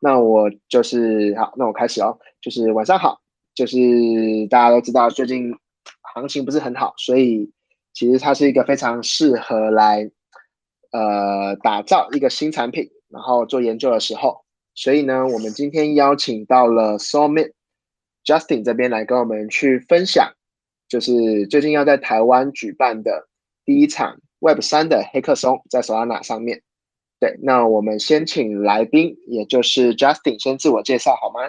那我就是好，那我开始哦。就是晚上好，就是大家都知道最近行情不是很好，所以其实它是一个非常适合来呃打造一个新产品，然后做研究的时候。所以呢，我们今天邀请到了 Soulmate Justin 这边来跟我们去分享，就是最近要在台湾举办的第一场 Web 三的黑客松，在 Solana 上面。对，那我们先请来宾，也就是 Justin 先自我介绍好吗？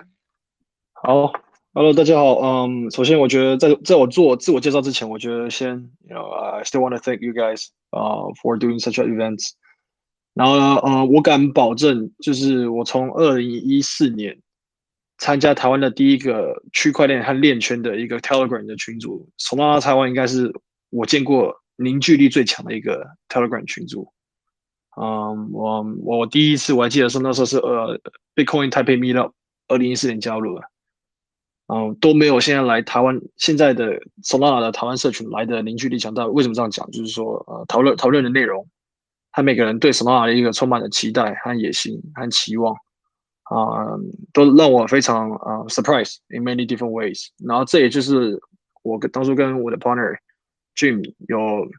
好，Hello，大家好。嗯，首先我觉得在在我做自我介绍之前，我觉得先，you know，I still want to thank you guys，呃，for doing such events。然后呢，呃，我敢保证，就是我从二零一四年参加台湾的第一个区块链和链圈的一个 Telegram 的群组，从到台湾应该是我见过凝聚力最强的一个 Telegram 群组。嗯，我我第一次我还记得是那时候是呃 Bitcoin Taipei Meetup，二零一四年加入的，嗯，都没有现在来台湾现在的 Solana 的台湾社群来的凝聚力强大。为什么这样讲？就是说呃讨论讨论的内容，和每个人对 Solana 的一个充满了期待和野心和期望，啊，都让我非常啊 surprise in many different ways。然后这也就是我跟当初跟我的 partner Jim 有。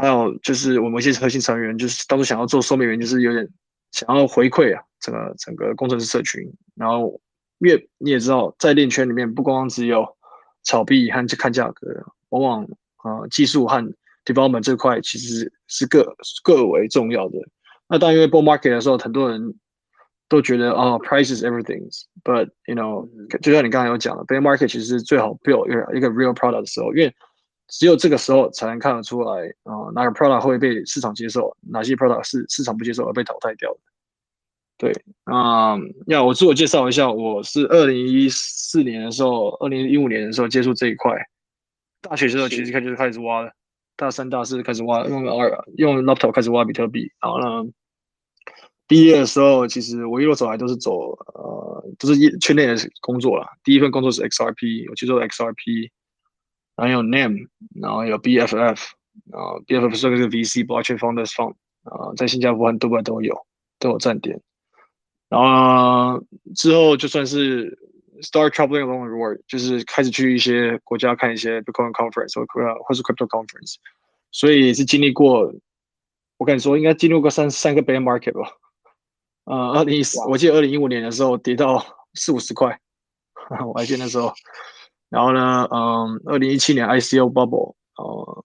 还有就是我们一些核心成员，就是当初想要做收美员，就是有点想要回馈啊，整个整个工程师社群。然后，因为你也知道，在链圈里面，不光只有炒币和看价格，往往啊技术和 development 这块其实是各各为重要的。那当，因为 bull market 的时候，很多人都觉得啊，price is everything，but you know，就像你刚才有讲的，bear market 其实最好 build 一个 real product 的时候，因为只有这个时候才能看得出来啊，哪个 product 会被市场接受，哪些 product 是市场不接受而被淘汰掉的。对，啊，要我自我介绍一下，我是二零一四年的时候，二零一五年的时候接触这一块。大学时候其实开始开始挖了，大三、大四开始挖，用二用 laptop 开始挖比特币。然后呢，毕业的时候，其实我一路走来都是走呃，都是一圈内的工作了。第一份工作是 XRP，我去做 XRP。然后有 Name，然后有 BFF，然后 BFF 是个 VC Blockchain Founders Fund，啊，在新加坡和杜拜都有都有站点。然后之后就算是 Start traveling along the world，就是开始去一些国家看一些 Bitcoin Conference 或或是 Crypto Conference，所以也是经历过，我跟你说应该经历过三三个 Bear Market 吧。呃，二零一四，我记得二零一五年的时候跌到四五十块，我还记得那时候。然后呢，嗯，二零一七年 ICO bubble，呃，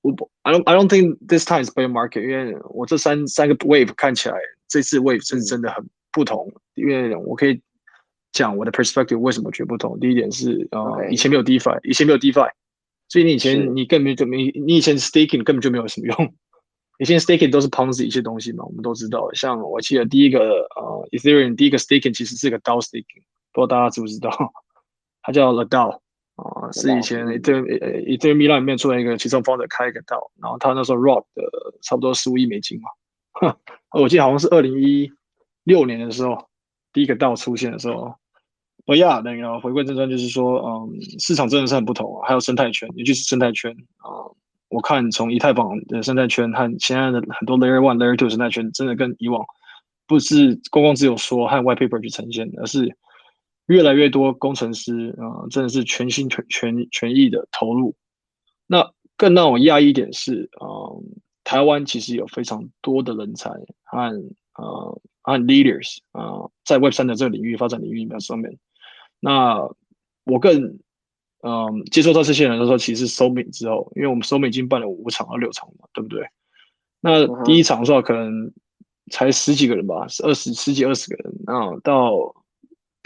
我不，I don't I don't think this time is bear market，因为我这三三个 wave 看起来这次 wave 是真的很不同，因为我可以讲我的 perspective 为什么觉得不同。第一点是，呃，以前没有 DeFi，以前没有 DeFi，所以你以前你根本就没，你以前 staking 根本就没有什么用，以前 staking 都是 Ponzi 一些东西嘛，我们都知道。像我记得第一个呃 Ethereum 第一个 staking 其实是个 DAO staking，不知道大家知不知道，它叫 The DAO。啊，是以前一这以这个米兰里面出来一个其中方的开一个道，然后他那时候 rock 的差不多十五亿美金嘛，我记得好像是二零一六年的时候第一个道出现的时候。哦呀，那个回归正传就是说，嗯，市场真的是很不同，还有生态圈，尤其是生态圈啊，我看从以太坊的生态圈和现在的很多 layer one layer two 生态圈，真的跟以往不是公共只有说和 white paper 去呈现，而是。越来越多工程师啊，真的是全心全全全意的投入。那更让我讶异一点是，嗯，台湾其实有非常多的人才和呃和 leaders 啊，在 Web 三的这个领域发展领域里面上面。那我更嗯接触到这些人的时候，其实收美之后，因为我们收美已经办了五场到六场嘛，对不对？那第一场的时候可能才十几个人吧，是二十十几二十个人啊，到。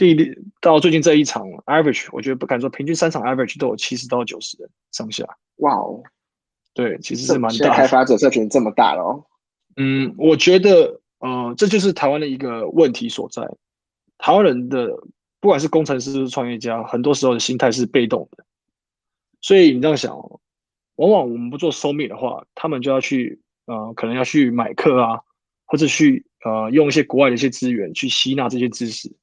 第到最近这一场 average，我觉得不敢说平均三场 average 都有七十到九十人上下。哇哦，对，其实是蛮大。开发者社群这么大了哦。嗯，我觉得，呃，这就是台湾的一个问题所在。台湾人的不管是工程师、创业家，很多时候的心态是被动的。所以你这样想，往往我们不做收米的话，他们就要去，呃，可能要去买课啊，或者去，呃，用一些国外的一些资源去吸纳这些知识。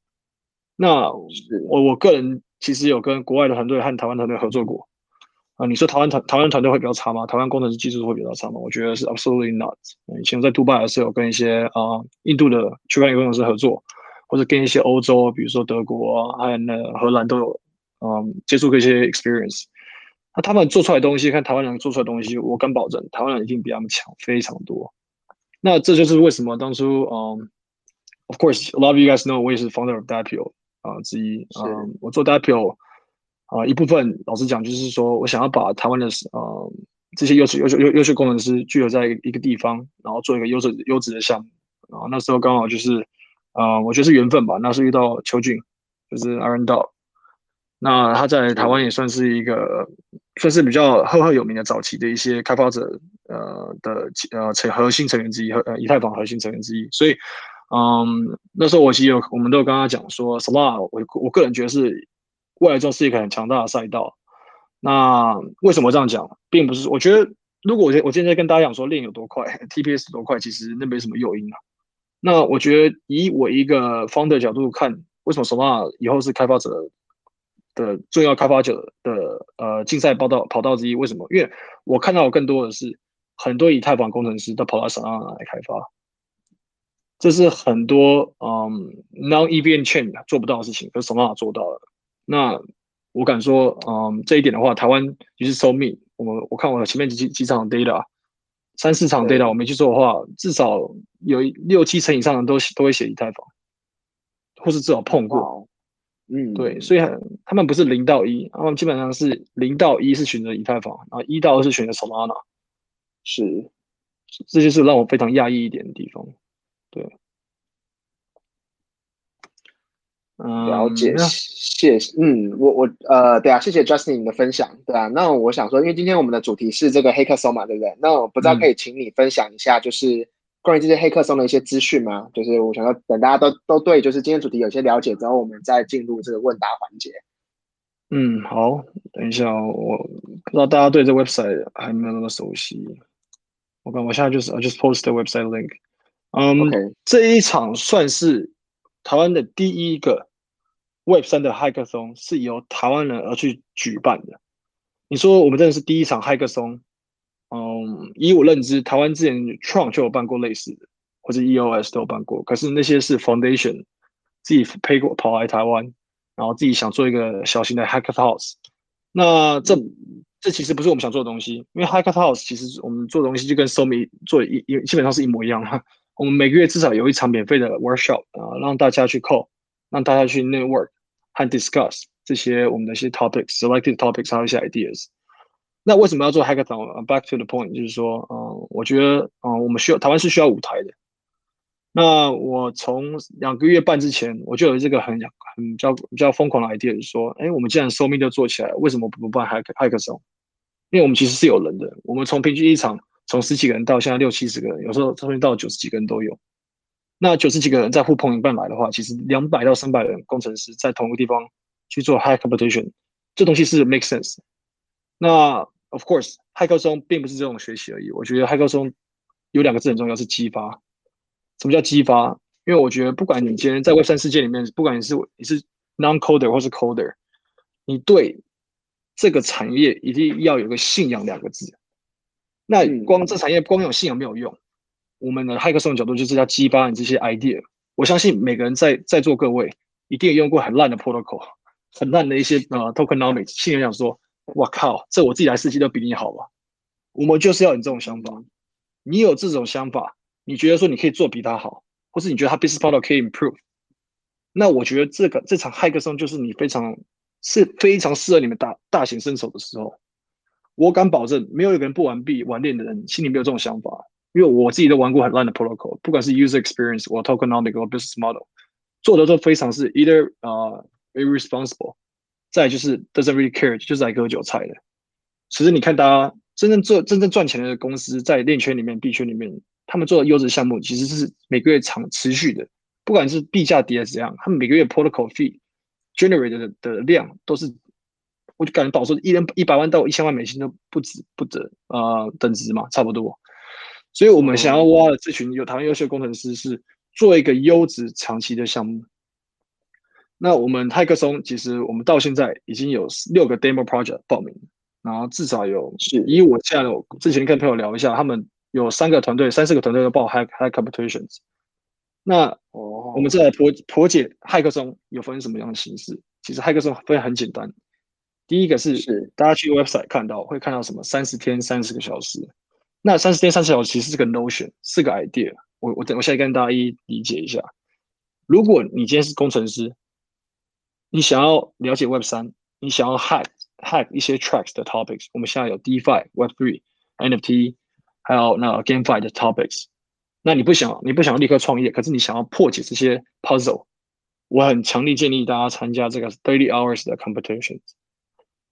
那我我个人其实有跟国外的团队和台湾团队合作过啊。你说台湾团台湾团队会比较差吗？台湾工程师技术会比较差吗？我觉得是 absolutely not。以前我在杜拜的时候有跟一些啊印度的区块链工程师合作，或者跟一些欧洲，比如说德国啊，还有那荷兰都有，嗯，接触过一些 experience。那他们做出来东西，看台湾人做出来东西，我敢保证，台湾人一定比他们强非常多。那这就是为什么当初，嗯，of course，a lot of you guys know，我也是 founder of Dapio 啊之一。嗯，我做 Dapio 啊一部分，老实讲就是说我想要把台湾的，呃，这些优秀、优秀、优优秀工程师聚合在一个地方，然后做一个优质、优质的项目。然后那时候刚好就是，啊，我觉得是缘分吧。那时候遇到邱俊，就是 Aaron Dog。那他在台湾也算是一个，算是比较赫赫有名的早期的一些开发者，呃的呃成核心成员之一，呃以太坊核心成员之一。所以，嗯，那时候我其实有，我们都有跟他讲说，Soma，我我个人觉得是未来中是一个很强大的赛道。那为什么这样讲，并不是我觉得，如果我我今天跟大家讲说链有多快，TPS 多快，其实那没什么诱因啊。那我觉得以我一个 founder 角度看，为什么 Solana 以后是开发者？的重要开发者的呃竞赛报道跑道之一，为什么？因为我看到更多的是很多以太坊工程师都跑到 Solana 来开发，这是很多嗯 non EVM chain 做不到的事情，可是 Solana 做到了。那我敢说，嗯，这一点的话，台湾就是 So Me，我们我看我前面几几场 data，三四场 data，我没去做的话，至少有六七成以上的都都会写以太坊，或是至少碰过。嗯，对，所以他们不是零到一，他们基本上是零到一是选择以太坊，然后一到二是选择 Solana，是，这就是让我非常讶异一点的地方。对，嗯，了解，谢谢，嗯，我我呃，对啊，谢谢 Justin 的分享，对啊，那我想说，因为今天我们的主题是这个黑客松嘛，对不对？那我不知道可以请你分享一下，就是。关于这些黑客松的一些资讯吗？就是我想要等大家都都对，就是今天主题有些了解之后，我们再进入这个问答环节。嗯，好，等一下，我不知道大家对这 website 还没有那么熟悉。我看我现在就是 I just post the website link。嗯，这一场算是台湾的第一个 Web 三的 Hackathon，是由台湾人而去举办的。你说我们真的是第一场 Hackathon？？嗯，以我认知，台湾之前 Tron 就有办过类似的，或者 EOS 都有办过。可是那些是 Foundation 自己飞过跑来台湾，然后自己想做一个小型的 Hacker House。那这这其实不是我们想做的东西，因为 Hacker House 其实我们做的东西就跟 Somi 做一一基本上是一模一样。我们每个月至少有一场免费的 Workshop 啊，让大家去 call，让大家去 Network 和 Discuss 这些我们的一些 Topics，Selected Topics 还有一些 Ideas。那为什么要做 Hackathon？Back to the point，就是说，嗯，我觉得，嗯，我们需要台湾是需要舞台的。那我从两个月半之前，我就有这个很很比较比较疯狂的 idea，就是说，哎，我们既然 So Me 都做起来，为什么不办 Hack Hackathon？因为我们其实是有人的，我们从平均一场从十几个人到现在六七十个人，有时候甚至到九十几个人都有。那九十几个人在互碰一半来的话，其实两百到三百人工程师在同一个地方去做 high Competition，这东西是 make sense。那 Of course，骇客松并不是这种学习而已。我觉得骇客松有两个字很重要，是激发。什么叫激发？因为我觉得，不管你今天在 Web 三世界里面，不管你是你是 non-coder 或是 coder，你对这个产业一定要有个信仰两个字。那光这产业光有信仰没有用。我们的骇客松的角度就是要激发你这些 idea。我相信每个人在在座各位一定用过很烂的 protocol，很烂的一些呃 tokenomics，信仰想说。我靠，这我自己来设计都比你好吧？我们就是要你这种想法。你有这种想法，你觉得说你可以做比他好，或是你觉得他 business model 可以 improve，那我觉得这个这场 hackathon 就是你非常是非常适合你们大大显身手的时候。我敢保证，没有一个人不玩币玩链的人心里没有这种想法，因为我自己都玩过很烂的 protocol，不管是 user experience 或 tokenomics 或 business model，做的都非常是 either 啊 irresponsible。再就是 doesn't really care，就是来割韭菜的。其实你看，大家真正做真正赚钱的公司，在链圈里面、币圈里面，他们做的优质项目，其实是每个月长持续的。不管是币价跌还是怎样，他们每个月 protocol fee generate 的的量都是，我就感觉保说一人一百万到一千万美金都不止不止啊等值嘛，差不多。所以我们想要挖的这群有台湾优秀工程师，是做一个优质长期的项目。那我们泰克松其实我们到现在已经有六个 demo project 报名，然后至少有是以我现在之前跟朋友聊一下，他们有三个团队、三四个团队都报 hack hack competitions。那我们再来破破解骇客松有分什么样的形式？其实骇客松分很简单，第一个是是大家去 website 看到会看到什么三十天三十个小时，那三十天三十小时其实是个 notion，是个 idea。我我等我现在跟大家一理解一下。如果你今天是工程师，你想要了解 Web 三，你想要 hack hack 一些 tracks 的 topics，我们现在有 DeFi、Web three、NFT，还有那 GameFi 的 topics。那你不想你不想立刻创业，可是你想要破解这些 puzzle，我很强力建议大家参加这个 thirty hours 的 competition。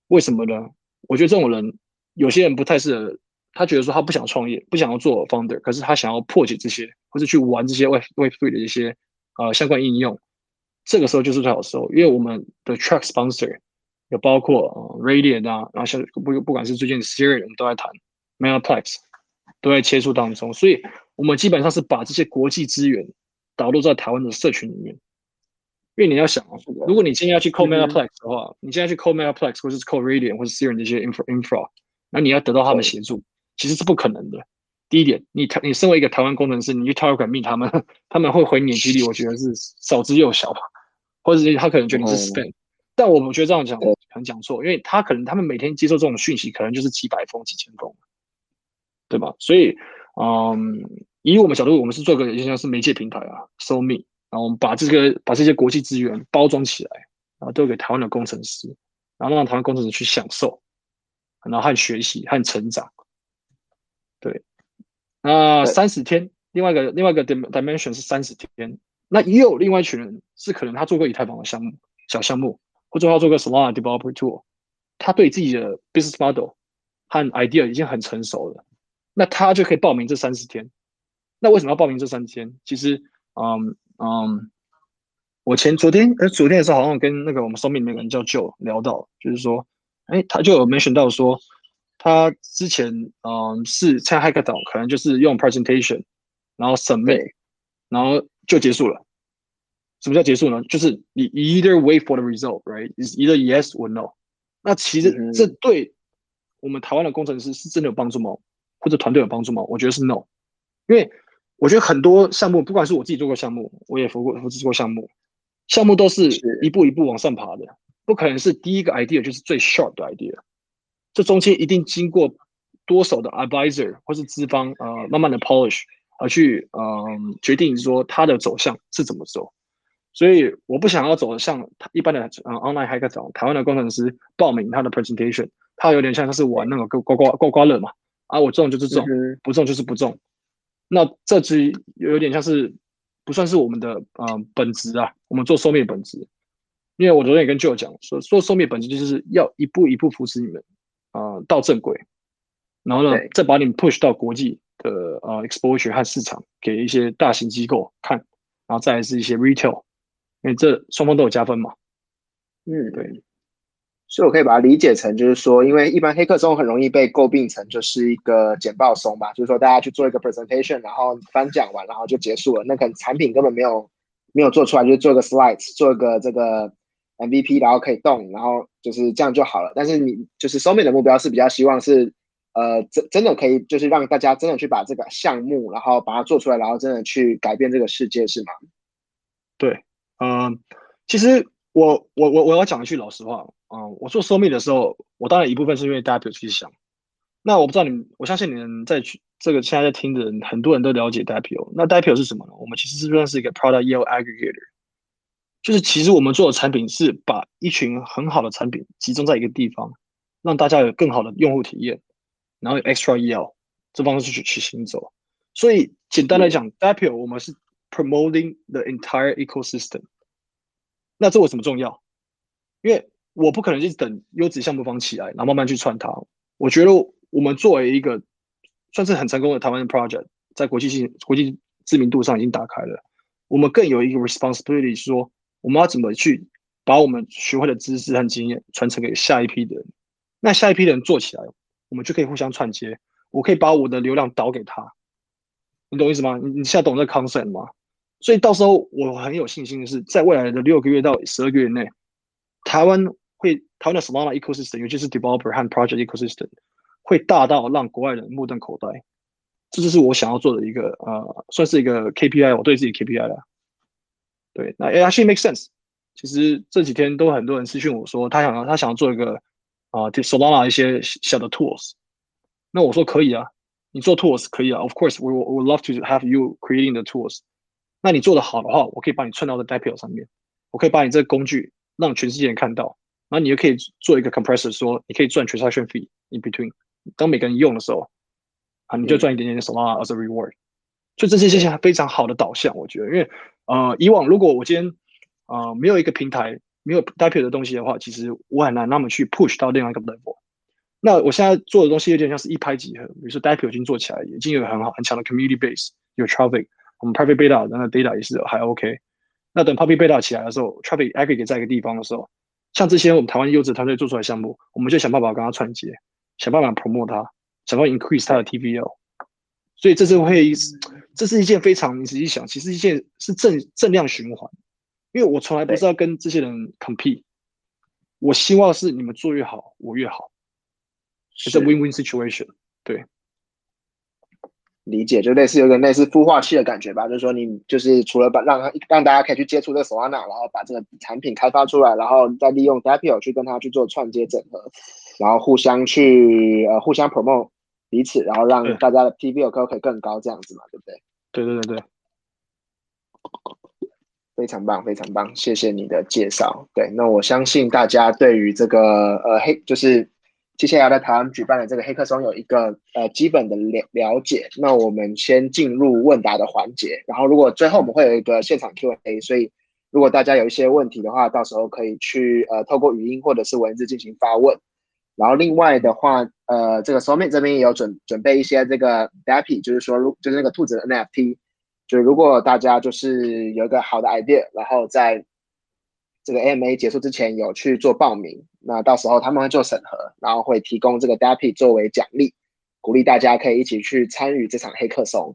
为什么呢？我觉得这种人有些人不太适合，他觉得说他不想创业，不想要做 founder，可是他想要破解这些，或者去玩这些 Web Web three 的一些呃相关应用。这个时候就是最好的时候，因为我们的 track sponsor 有包括呃 Radiant 啊，然后像不不管是最近 Siri 我们都在谈 m a n p l e x 都在切磋当中，所以我们基本上是把这些国际资源导入在台湾的社群里面。因为你要想啊，如果你今天要去 call m a n p l e x 的话，你现在去 call m a n p l e x 或者是 call Radiant 或者 Siri 这些 infra infra，那你要得到他们协助，其实是不可能的。第一点，你台你身为一个台湾工程师，你去 Telegram 密他们，他们会回你的几率，我觉得是少之又少吧。或者是他可能觉得你是 spam，但我们觉得这样讲可能讲错，因为他可能他们每天接受这种讯息，可能就是几百封、几千封，对吧？所以，嗯，以我们角度，我们是做个像是媒介平台啊，So Me，然后我们把这个把这些国际资源包装起来，然后都给台湾的工程师，然后让台湾工程师去享受，然后和学习和成长。对，那三十天，另外一个另外一个 dimension 是三十天。那也有另外一群人是可能他做过以太坊的项目小项目，或者他做过 Solana Developer Tool，他对自己的 business model 和 idea 已经很成熟了，那他就可以报名这三十天。那为什么要报名这三十天？其实，嗯嗯，我前昨天呃昨天的时候好像跟那个我们 s o m 那个人叫 Joe 聊到，就是说，哎，他就有 mention 到说，他之前嗯是参加 Hackathon，可能就是用 presentation，然后 submit，然后。就结束了。什么叫结束呢？就是你 either wait for the result, right? Is either yes or no. 那其实这对我们台湾的工程师是真的有帮助吗？或者团队有帮助吗？我觉得是 no。因为我觉得很多项目，不管是我自己做过项目，我也服过扶持过项目，项目都是一步一步往上爬的，不可能是第一个 idea 就是最 short 的 idea。这中间一定经过多手的 advisor 或是资方呃慢慢的 polish。而去嗯决定说它的走向是怎么走，所以我不想要走像一般的呃 online hackathon，台湾的工程师报名他的 presentation，他有点像他是玩那个刮刮刮刮乐嘛，啊我中就是中，不中就是不中，那这只有点像是不算是我们的嗯本职啊，我们做收面本职，因为我昨天也跟 Joe 讲说，做收面本质就是要一步一步扶持你们啊到正轨，然后呢再把你们 push 到国际。的呃 exposure 和市场给一些大型机构看，然后再是一些 retail，因为这双方都有加分嘛。嗯，对。所以我可以把它理解成，就是说，因为一般黑客松很容易被诟病成就是一个简报松吧，就是说大家去做一个 presentation，然后翻讲完，然后就结束了。那可能产品根本没有没有做出来，就是做个 slides，做个这个 MVP，然后可以动，然后就是这样就好了。但是你就是收面的目标是比较希望是。呃，真真的可以，就是让大家真的去把这个项目，然后把它做出来，然后真的去改变这个世界，是吗？对，嗯，其实我我我我要讲一句老实话，嗯，我做收密的时候，我当然一部分是因为大家有去想。那我不知道你们，我相信你们在去这个现在在听的人，很多人都了解 DAPO。那 DAPO 是什么呢？我们其实是算是一个 Product Yield Aggregator，就是其实我们做的产品是把一群很好的产品集中在一个地方，让大家有更好的用户体验。然后 extra EL 这方式去去行走，所以简单来讲 d a p i o 我们是 promoting the entire ecosystem。那这为什么重要？因为我不可能一直等优质项目方起来，然后慢慢去串它。我觉得我们作为一个算是很成功的台湾的 project，在国际性、国际知名度上已经打开了，我们更有一个 responsibility，说我们要怎么去把我们学会的知识和经验传承给下一批的人。那下一批人做起来。我们就可以互相串接，我可以把我的流量导给他，你懂意思吗？你你现在懂这 concept 吗？所以到时候我很有信心的是，在未来的六个月到十二个月内，台湾会台湾的 Solana ecosystem，尤其是 developer 和 project ecosystem，会大到让国外人目瞪口呆。这就是我想要做的一个呃，算是一个 KPI，我对自己 KPI 了。对，那 actually make sense。其实这几天都很多人私讯我说，他想要他想要做一个啊，Solana 一些小的 tools。那我说可以啊，你做 tools 可以啊，of course，we we love to have you creating the tools。那你做的好的话，我可以把你串到的 Dapio 上面，我可以把你这个工具让全世界人看到，然后你又可以做一个 compressor，说你可以赚 transaction fee in between。当每个人用的时候，啊，你就赚一点点 Solana as a reward。就这些这些非常好的导向，我觉得，因为呃，以往如果我今天啊没有一个平台，没有 d a p i 的东西的话，其实我很难那么去 push 到另外一个 level。那我现在做的东西有点像是一拍即合，比如说 d a p i 已经做起来，已经有很好很强的 community base，有 traffic，我们 private beta 那个 data 也是还 OK。那等 public beta 起来的时候，traffic aggregate 在一个地方的时候，像这些我们台湾优质团队做出来项目，我们就想办法跟他串接，想办法 promote 它，想办法 increase 它的 TVL。所以这是会，这是一件非常你仔细想，其实一件是正正量循环。因为我从来不是要跟这些人 compete，我希望是你们做越好，我越好，是 win-win situation。对，理解就类似有点类似孵化器的感觉吧，就是说你就是除了把让让大家可以去接触这个 Solana，然后把这个产品开发出来，然后再利用 Dapio 去跟他去做串接整合，然后互相去呃互相 promote。彼此，然后让大家的 PV 可可以更高，这样子嘛，对不对？对对对对，非常棒，非常棒，谢谢你的介绍。对，那我相信大家对于这个呃黑，就是接下来在台湾举办的这个黑客松有一个呃基本的了了解。那我们先进入问答的环节，然后如果最后我们会有一个现场 Q&A，所以如果大家有一些问题的话，到时候可以去呃透过语音或者是文字进行发问。然后另外的话，呃，这个 Soulmate 这边也有准准备一些这个 Dappy，就是说，如就是那个兔子的 NFT，就是如果大家就是有一个好的 idea，然后在这个 MA 结束之前有去做报名，那到时候他们会做审核，然后会提供这个 Dappy 作为奖励，鼓励大家可以一起去参与这场黑客松。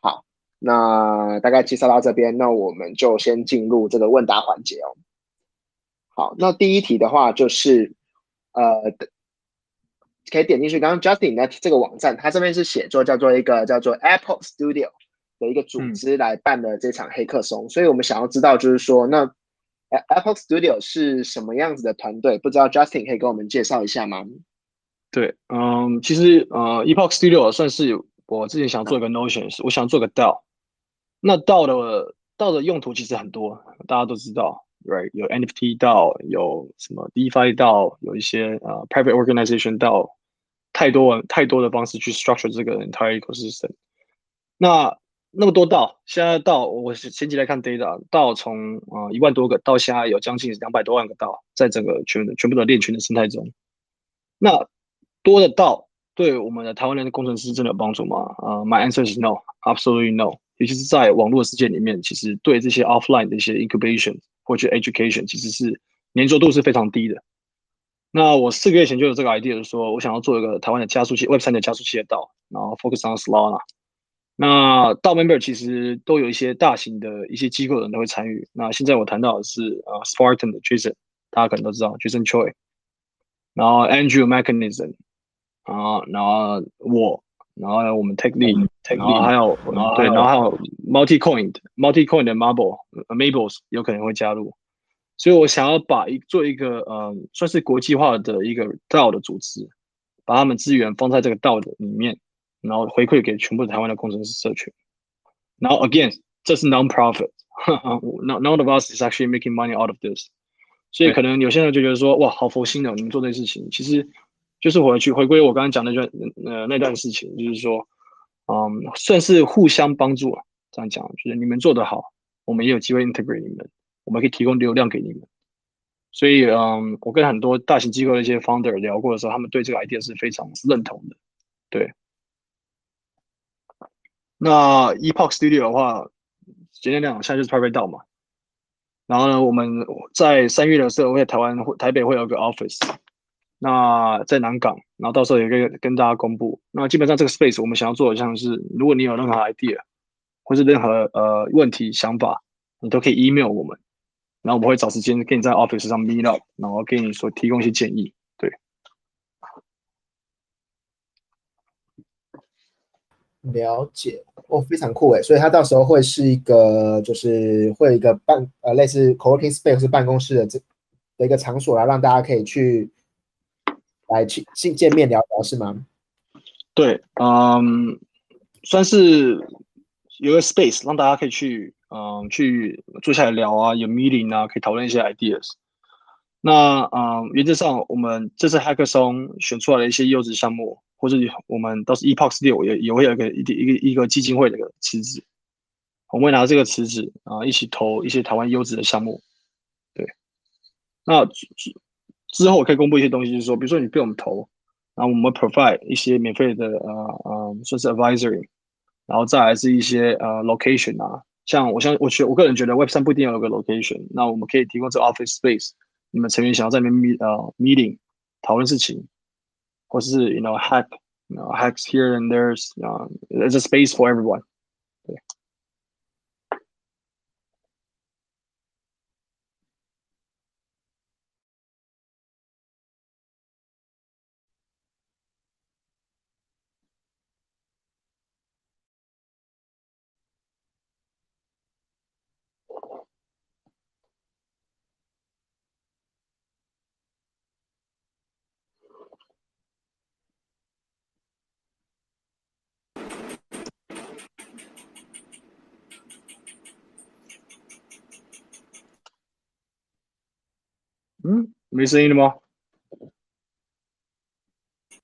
好，那大概介绍到这边，那我们就先进入这个问答环节哦。好，那第一题的话就是。呃，可以点进去。刚刚 Justin 的这个网站，它这边是写作叫做一个叫做 Apple Studio 的一个组织来办的这场黑客松，所以我们想要知道就是说，那 Apple Studio 是什么样子的团队？不知道 Justin 可以跟我们介绍一下吗？对，嗯，其实呃，Epoch Studio 算是我之前想做一个 Notion，我想做个 DAO。那 DAO 的 DAO 的用途其实很多，大家都知道。Right，有 NFT 到有什么 DeFi 到有一些呃 Private Organization 到太多太多的方式去 structure 这个 entire ecosystem。那那么多道现在到我前几来看 data 到从啊一万多个到现在有将近两百多万个道在整个全全部的链群的生态中。那多的道对我们的台湾人的工程师真的有帮助吗？啊，My answer is no，absolutely no。尤其是在网络世界里面，其实对这些 offline 的一些 incubation。或者 education 其实是粘着度是非常低的。那我四个月前就有这个 idea，说我想要做一个台湾的加速器，Web 三的加速器的道，然后 focus on Solana。那道 member 其实都有一些大型的一些机构的人都会参与。那现在我谈到的是啊，Spartan 的 Jason，大家可能都知道 Jason Choi，然后 Andrew Mechanism，啊，然后我，然后呢我们 Take lead，take lead，还有对，然后还有。Multi-coin、Multi-coin 的 Marble、Mables 有可能会加入，所以我想要把一做一个呃，算是国际化的一个 DAO 的组织，把他们资源放在这个 DAO 的里面，然后回馈给全部台湾的工程师社群。然后 again，这是 non-profit，none none of us is actually making money out of this。所以可能有些人就觉得说，哇，好佛心的，你们做这些事情，其实就是回去回归我刚刚讲那段呃那段事情，就是说，嗯，算是互相帮助了。这样讲就是你们做得好，我们也有机会 integrate 你们，我们可以提供流量给你们。所以，嗯，我跟很多大型机构的一些 founder 聊过的时候，他们对这个 idea 是非常认同的。对。那 Epoch Studio 的话，简单讲，现在就是 private 到嘛。然后呢，我们在三月的时候会在台湾、台北会有个 office，那在南港，然后到时候也可以跟大家公布。那基本上这个 space 我们想要做的像是，如果你有任何 idea。或是任何呃问题想法，你都可以 email 我们，然后我们会找时间跟你在 office 上 meet up，然后给你说提供一些建议。对。了解哦，非常酷诶，所以它到时候会是一个，就是会有一个办呃类似 co-working space 是办公室的这的一个场所，然后让大家可以去来去见见面聊聊，是吗？对，嗯，算是有个 space 让大家可以去，嗯，去坐下来聊啊，有 meeting 啊，可以讨论一些 ideas。那，嗯，原则上我们这次 hackathon 选出来的一些优质项目。或者我们到时 epox 六也也会有一个一一个一个基金会的一个池子，我们会拿这个池子啊一起投一些台湾优质的项目。对，那之后我可以公布一些东西，就是说，比如说你被我们投，然后我们 provide 一些免费的呃呃算是 advisory，然后再来是一些呃 location 啊，像我像我觉我个人觉得 Web 三不一定要有个 location，那我们可以提供这 office space，你们成员想要在那边 meet 呃 meeting 讨论事情。或是 you know hack you know hacks here and there's um, there's a space for everyone 对嗯，没声音了吗？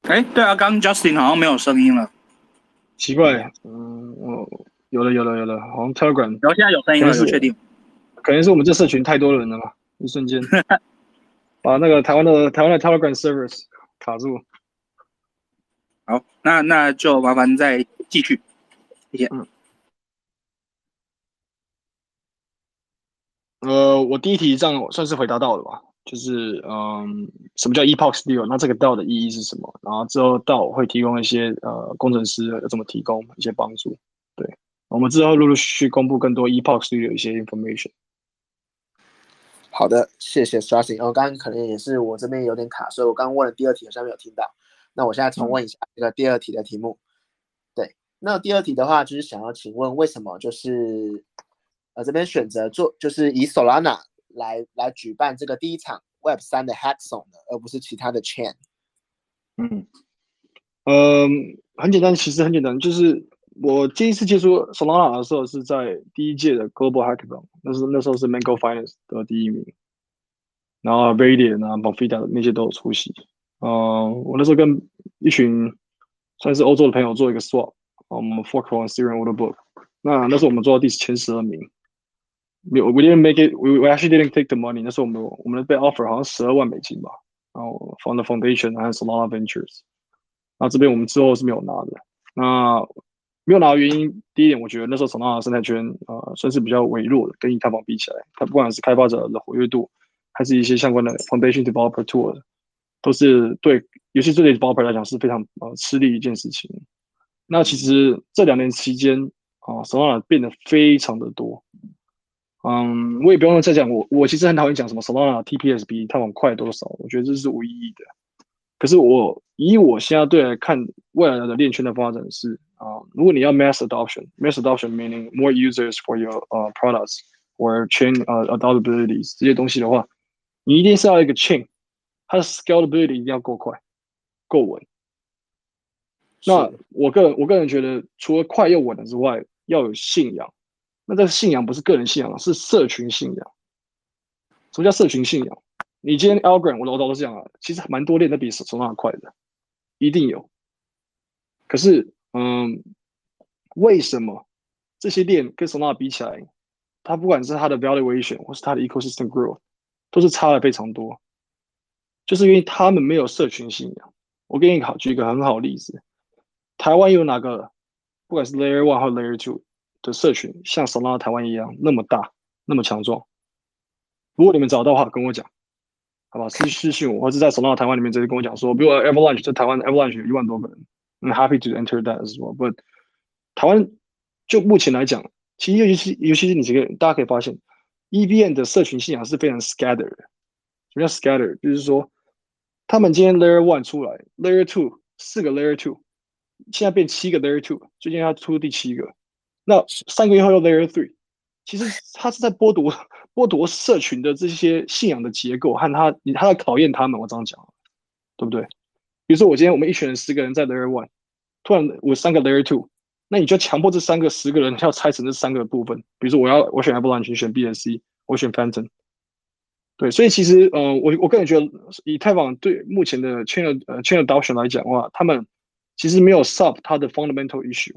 哎，对啊，刚 Justin 好像没有声音了，奇怪。嗯，我有了，有了，有了，好像 Telegram。然后现在有声音了，有确定？可能是我们这社群太多人了吧，一瞬间 把那个台湾的台湾的 Telegram service 卡住。好，那那就麻烦再继续，谢谢。嗯。呃，我第一题这样算是回答到了吧？就是嗯，什么叫 epox deal？那这个道的意义是什么？然后之后道会提供一些呃工程师要怎么提供一些帮助。对，我们之后陆陆续续公布更多 epox deal 的一些 information。好的，谢谢 Strasing。哦，刚刚可能也是我这边有点卡，所以我刚刚问了第二题好像没有听到。那我现在重问一下这个第二题的题目。对，那第二题的话就是想要请问，为什么就是呃这边选择做就是以 Solana。来来举办这个第一场 Web 三的 Hackathon 的，而不是其他的 Chain。嗯，嗯，很简单，其实很简单，就是我第一次接触 Solana 的时候是在第一届的 Global Hackathon，那时那时候是 Mango Finance 得第一名，然后 Radiant 啊、b o f i d a 那些都有出席。嗯，我那时候跟一群算是欧洲的朋友做一个 swap，我们 fork on Ethereum order book，那那时候我们做到第前十二名。没有 we didn't make it. We we actually didn't take the money. 那时候我们我们被 offer 好像十二万美金吧，然后 from the foundation 还有 Solana Ventures。那这边我们之后是没有拿的。那没有拿的原因，第一点，我觉得那时候 Solana 生态圈呃算是比较微弱的，跟以太坊比起来，它不管是开发者的活跃度，还是一些相关的 foundation developer tool，都是对，尤其是对 developer 来讲是非常呃吃力一件事情。那其实这两年期间啊，Solana 变得非常的多。嗯，我也不用再讲，我我其实很讨厌讲什么 Solana TPS 比它往快多少，我觉得这是无意义的。可是我以我现在对来看未来的链圈的发展是啊，如果你要 mass adoption，mass adoption meaning more users for your 呃 products or chain 呃 adaptabilities 这些东西的话，你一定是要一个 chain，它的 scalability 一定要够快，够稳。那我个人我个人觉得，除了快又稳的之外，要有信仰。那这个信仰不是个人信仰，是社群信仰。什么叫社群信仰？你今天 Algorand，我老早都是讲了，其实蛮多链都比手手上快的，一定有。可是，嗯，为什么这些链跟手上比起来，它不管是它的 valuation 或是它的 ecosystem growth，都是差了非常多？就是因为他们没有社群信仰。我给你好举一个很好的例子，台湾有哪个，不管是 Layer One 或 Layer Two。的社群像 Solana 台湾一样那么大那么强壮，如果你们找到的话，跟我讲，好吧？私私信我，或者在 Solana 台湾里面直接跟我讲说，比如 Avalanche 在台湾 Avalanche 有一万多个人，I'm happy to enter that as well。But 台湾就目前来讲，其实尤其是尤其是你这个，大家可以发现，EVN 的社群信仰是非常 scattered。什么叫 scattered？就是说，他们今天 Layer One 出来，Layer Two 四个 Layer Two，现在变七个 Layer Two，最近要出第七个，那三个月后又 Layer Three，其实他是在剥夺剥夺社群的这些信仰的结构和他他在考验他们，我这样讲，对不对？比如说我今天我们一群人十个人在 Layer One，突然我三个 Layer Two，那你就强迫这三个十个人要拆成这三个部分，比如说我要我选 Avalanche，选 BSC，我选 Phantom。对，所以其实，呃，我我个人觉得，以太坊对目前的 chain 呃 chain adoption 来讲的话，他们其实没有 solve 它的 fundamental issue，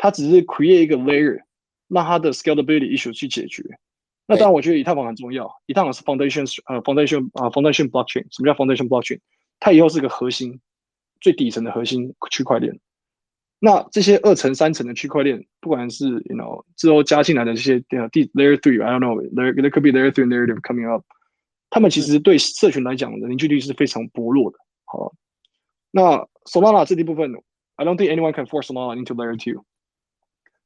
它只是 create 一个 layer，让它的 scalability issue 去解决。那当然，我觉得以太坊很重要，以太坊是 foundation 呃 foundation 啊 foundation blockchain。什么叫 foundation blockchain？它以后是个核心，最底层的核心区块链。那这些二层、三层的区块链，不管是 you know 之后加进来的这些呃第 layer three，I don't know，there there could be layer three narrative coming up。他们其实对社群来讲的凝聚力是非常薄弱的。好，那 Solana 这一部分，I don't think anyone can force Solana into layer two。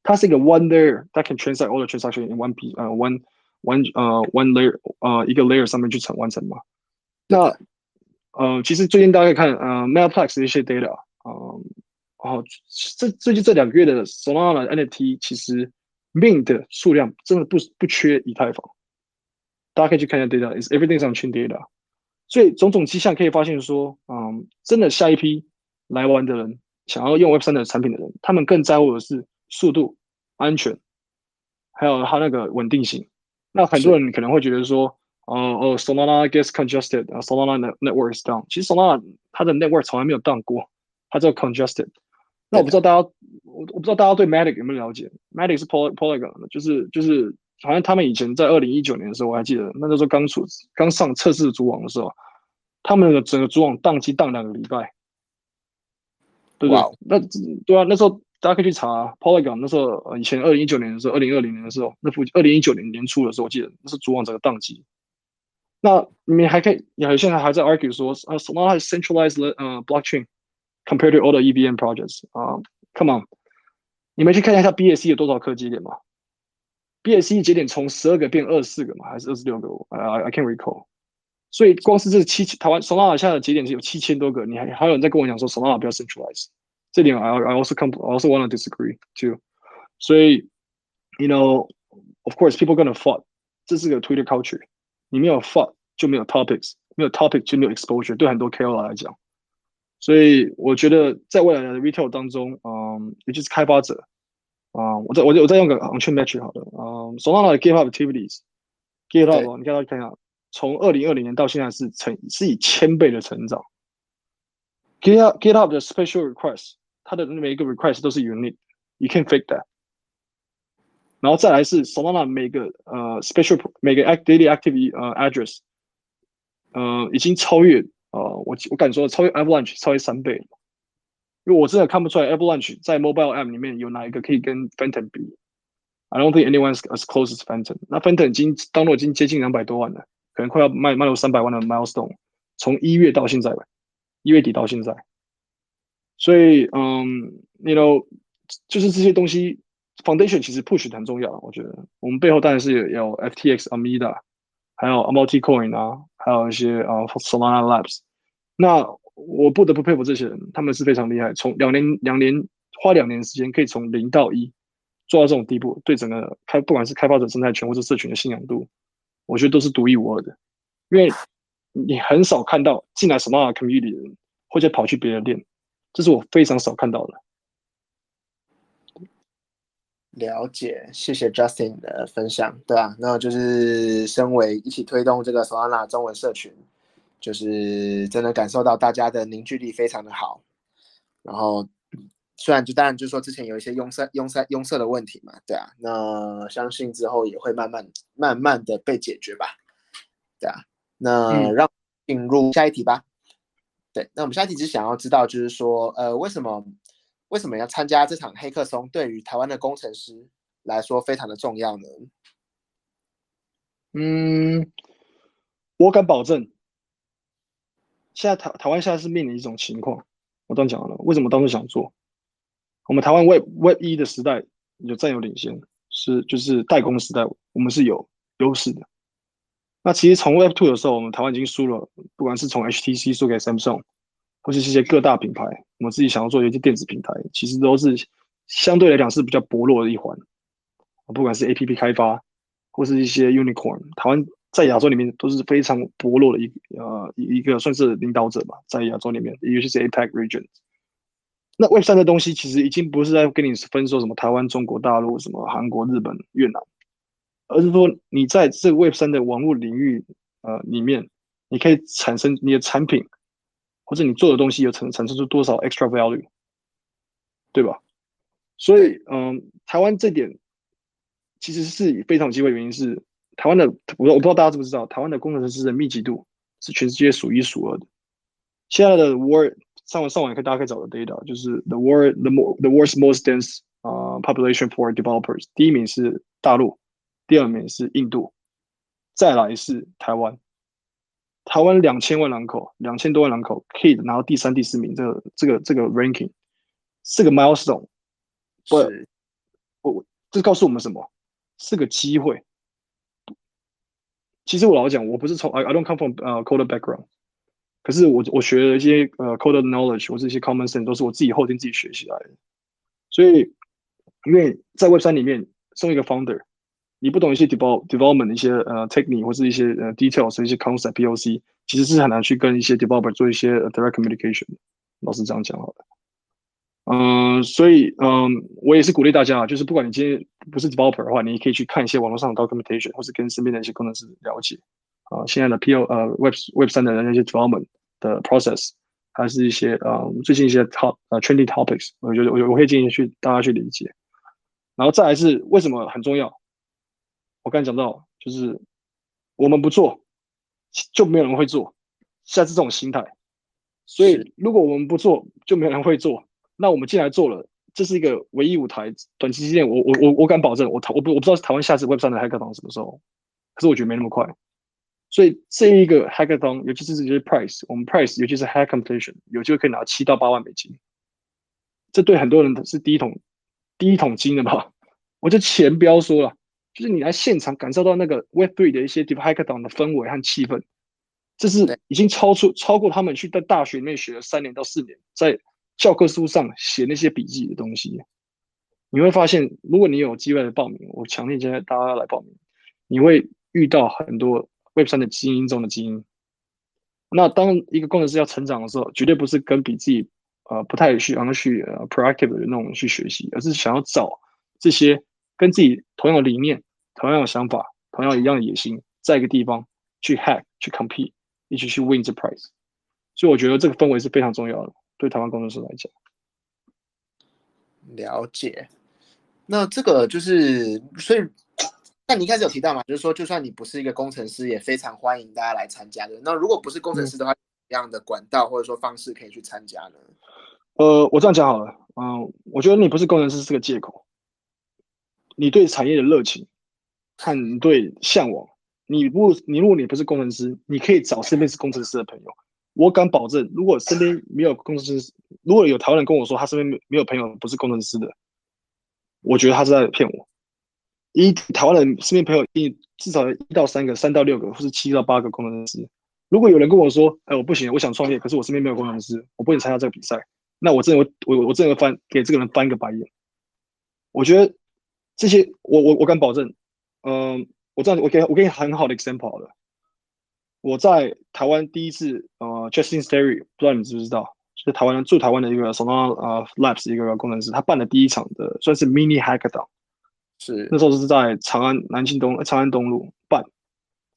它是一个 one layer that can transact all the transaction in one piece，呃，one one 呃 one layer 呃一个 layer 上面去成完成嘛。那呃，其实最近大家看呃 Melplex 的一些 data，嗯，哦，这最近这两个月的 Solana NFT 其实 mint 的数量真的不不缺以太坊。大家可以去看一下 data，is everything on chain data。所以种种迹象可以发现说，嗯，真的下一批来玩的人，想要用 Web 三的产品的人，他们更在乎的是速度、安全，还有它那个稳定性。那很多人可能会觉得说，哦哦，Solana gets congested，Solana network is down。其实 Solana 它的 network 从来没有 down 过，它叫 congested。那我不知道大家，我我不知道大家对 Matic 有没有了解？Matic 是 Polygon 的，就是就是。好像他们以前在二零一九年的时候，我还记得那时候刚出刚上测试主网的时候，他们的整个主网宕机宕两个礼拜，对不对？那对啊，那时候大家可以去查 Polygon，那时候以前二零一九年的时候，二零二零年的时候，那附二零一九年年初的时候，我记得那是主网整个宕机。那你们还可以，你还现在还在 argue 说啊，Solana has centralized 呃 blockchain compared to all the EVM projects 啊，Come on，你们去看一下 BSC 有多少科技点吗？BSC 节点从十二个变二十四个嘛，还是二十六个？I I can't recall。所以光是这七台湾 Solana 下的节点是有七千多个，你还还有人在跟我讲说 Solana 不要 centralize，这点 I I also come I also wanna disagree too。所以，you know of course people gonna fight，这是个 Twitter culture，你没有 fight 就没有 topics，没有 topic 就没有 exposure，对很多 KOL 来讲。所以我觉得在未来的 retail 当中，嗯，尤其是开发者。啊，我再我我再用个 on chain metric 好了，嗯，Solana 的 GitHub activities，GitHub 你看到看一下，从二零二零年到现在是成是以千倍的成长。GitHub GitHub 的 special request， 它的每一个 request 都是 unique，you can fake that。然后再来是 Solana 每个呃 special 每个 act daily activity 呃 address，呃已经超越呃我我敢说超越 Avalanche 超越三倍了。因为我真的看不出来，Avalanche 在 mobile app 里面有哪一个可以跟 Phantom 比。I don't think anyone's as close as Phantom。那 Phantom 已经当落已经接近两百多万了，可能快要迈迈入三百万的 milestone。从一月到现在，一月底到现在， 所以嗯，you know，就是这些东西 foundation 其实 push 很重要。我觉得我们背后当然是有 FTX、Amida，还有 Multicoin 啊，还有一些啊 Solana Labs。那我不得不佩服这些人，他们是非常厉害。从两年两年花两年时间，可以从零到一做到这种地步，对整个开不管是开发者生态圈或者社群的信仰度，我觉得都是独一无二的。因为你很少看到进来什么 community 的人，或者跑去别的店，这是我非常少看到的。了解，谢谢 Justin 的分享，对吧？那就是身为一起推动这个 Solana 中文社群。就是真的感受到大家的凝聚力非常的好，然后虽然就当然就是说之前有一些拥塞拥塞拥塞的问题嘛，对啊，那相信之后也会慢慢慢慢的被解决吧，对啊，那让进入下一题吧，对，那我们下一题只想要知道就是说，呃，为什么为什么要参加这场黑客松？对于台湾的工程师来说非常的重要呢？嗯，我敢保证。现在台台湾现在是面临一种情况，我刚讲了，为什么当初想做？我们台湾 Web Web 一的时代有占有领先，是就是代工时代，我们是有优势的。那其实从 Web two 的时候，我们台湾已经输了，不管是从 HTC 输给 Samsung，或是这些各大品牌，我们自己想要做一些电子平台，其实都是相对来讲是比较薄弱的一环。不管是 A P P 开发，或是一些 Unicorn，台湾在亚洲里面都是非常薄弱的一呃一一个算是领导者吧，在亚洲里面，尤其是 APEC region。那 Web 三的东西其实已经不是在跟你分说什么台湾、中国大陆、什么韩国、日本、越南，而是说你在这个 Web 三的网络领域呃里面，你可以产生你的产品或者你做的东西有产产生出多少 extra value，对吧？所以嗯，台湾这点其实是非常有机会，原因是台湾的我我不知道大家知不知道，台湾的工程师的密集度是全世界数一数二的。现在的 Word。上网上网可以，大家可以找到 data，就是 the world the more the world's most dense 啊 population for developers，第一名是大陆，第二名是印度，再来是台湾。台湾两千万人口，两千多万人口可以拿到第三、第四名，这个这个这个 ranking 是个 milestone。不，我我这告诉我们什么？是个机会。其实我老讲，我不是从 I I don't come from 呃 code background。可是我我学了一些呃 code knowledge 或者一些 common sense 都是我自己后天自己学习来的，所以因为在 Web 三里面，身为一个 founder，你不懂一些 develop development 的一些呃 technique 或是一些呃 details 一些 concept POC，其实是很难去跟一些 developer 做一些 direct communication。老师这样讲好了，嗯，所以嗯，我也是鼓励大家啊，就是不管你今天不是 developer 的话，你也可以去看一些网络上的 documentation，或是跟身边的一些工程师了解。啊，现在的 P O 呃 Web Web 三的那些 development 的 process，还是一些呃最近一些 top 呃 trending topics，我觉得我我可以建议去大家去理解。然后再来是为什么很重要？我刚才讲到，就是我们不做，就没有人会做，现在是这种心态。所以如果我们不做，就没有人会做。那我们进来做了，这是一个唯一舞台，短期之内，我我我我敢保证，我台我不我不知道台湾下次 Web 三的 hackathon 什么时候，可是我觉得没那么快。所以这一个 hackathon，尤其是这些 price，我们 price，尤其是 hack competition，有机会可以拿七到八万美金。这对很多人是第一桶第一桶金的吧？我就钱不要说了，就是你来现场感受到那个 Web three 的一些 deep hackathon 的氛围和气氛，这是已经超出超过他们去在大学里面学了三年到四年，在教科书上写那些笔记的东西。你会发现，如果你有机会来报名，我强烈建议大家来报名，你会遇到很多。Web 三的精英中的精英，那当一个工程师要成长的时候，绝对不是跟比自己呃不太去然后去呃 proactive 的那种去学习，而是想要找这些跟自己同样的理念、同样的想法、同样一样的野心，在一个地方去 hack、去 compete，一起去 win the prize。所以我觉得这个氛围是非常重要的，对台湾工程师来讲。了解，那这个就是所以。那你一开始有提到嘛，就是说，就算你不是一个工程师，也非常欢迎大家来参加的。那如果不是工程师的话，怎样的管道或者说方式可以去参加呢？呃，我这样讲好了，嗯，我觉得你不是工程师是个借口。你对产业的热情，看对向往，你不，你如果你不是工程师，你可以找身边是工程师的朋友。我敢保证，如果身边没有工程师，如果有台湾人跟我说他身边没没有朋友不是工程师的，我觉得他是在骗我。一台湾人身边朋友，一至少一到三个，三到六个，或是七到八个工程师。如果有人跟我说：“哎，我不行，我想创业，可是我身边没有工程师，我不能参加这个比赛。”那我真的，我我我真的翻给这个人翻一个白眼。我觉得这些，我我我敢保证，嗯，我这样，我给我给你很好的 example 了。我在台湾第一次，呃，Justin Sterry，不知道你知不知道，是台湾驻台湾的一个 Solana 呃 Labs 一个工程师，他办的第一场的算是 Mini Hackathon。是那时候是在长安南京东长安东路办，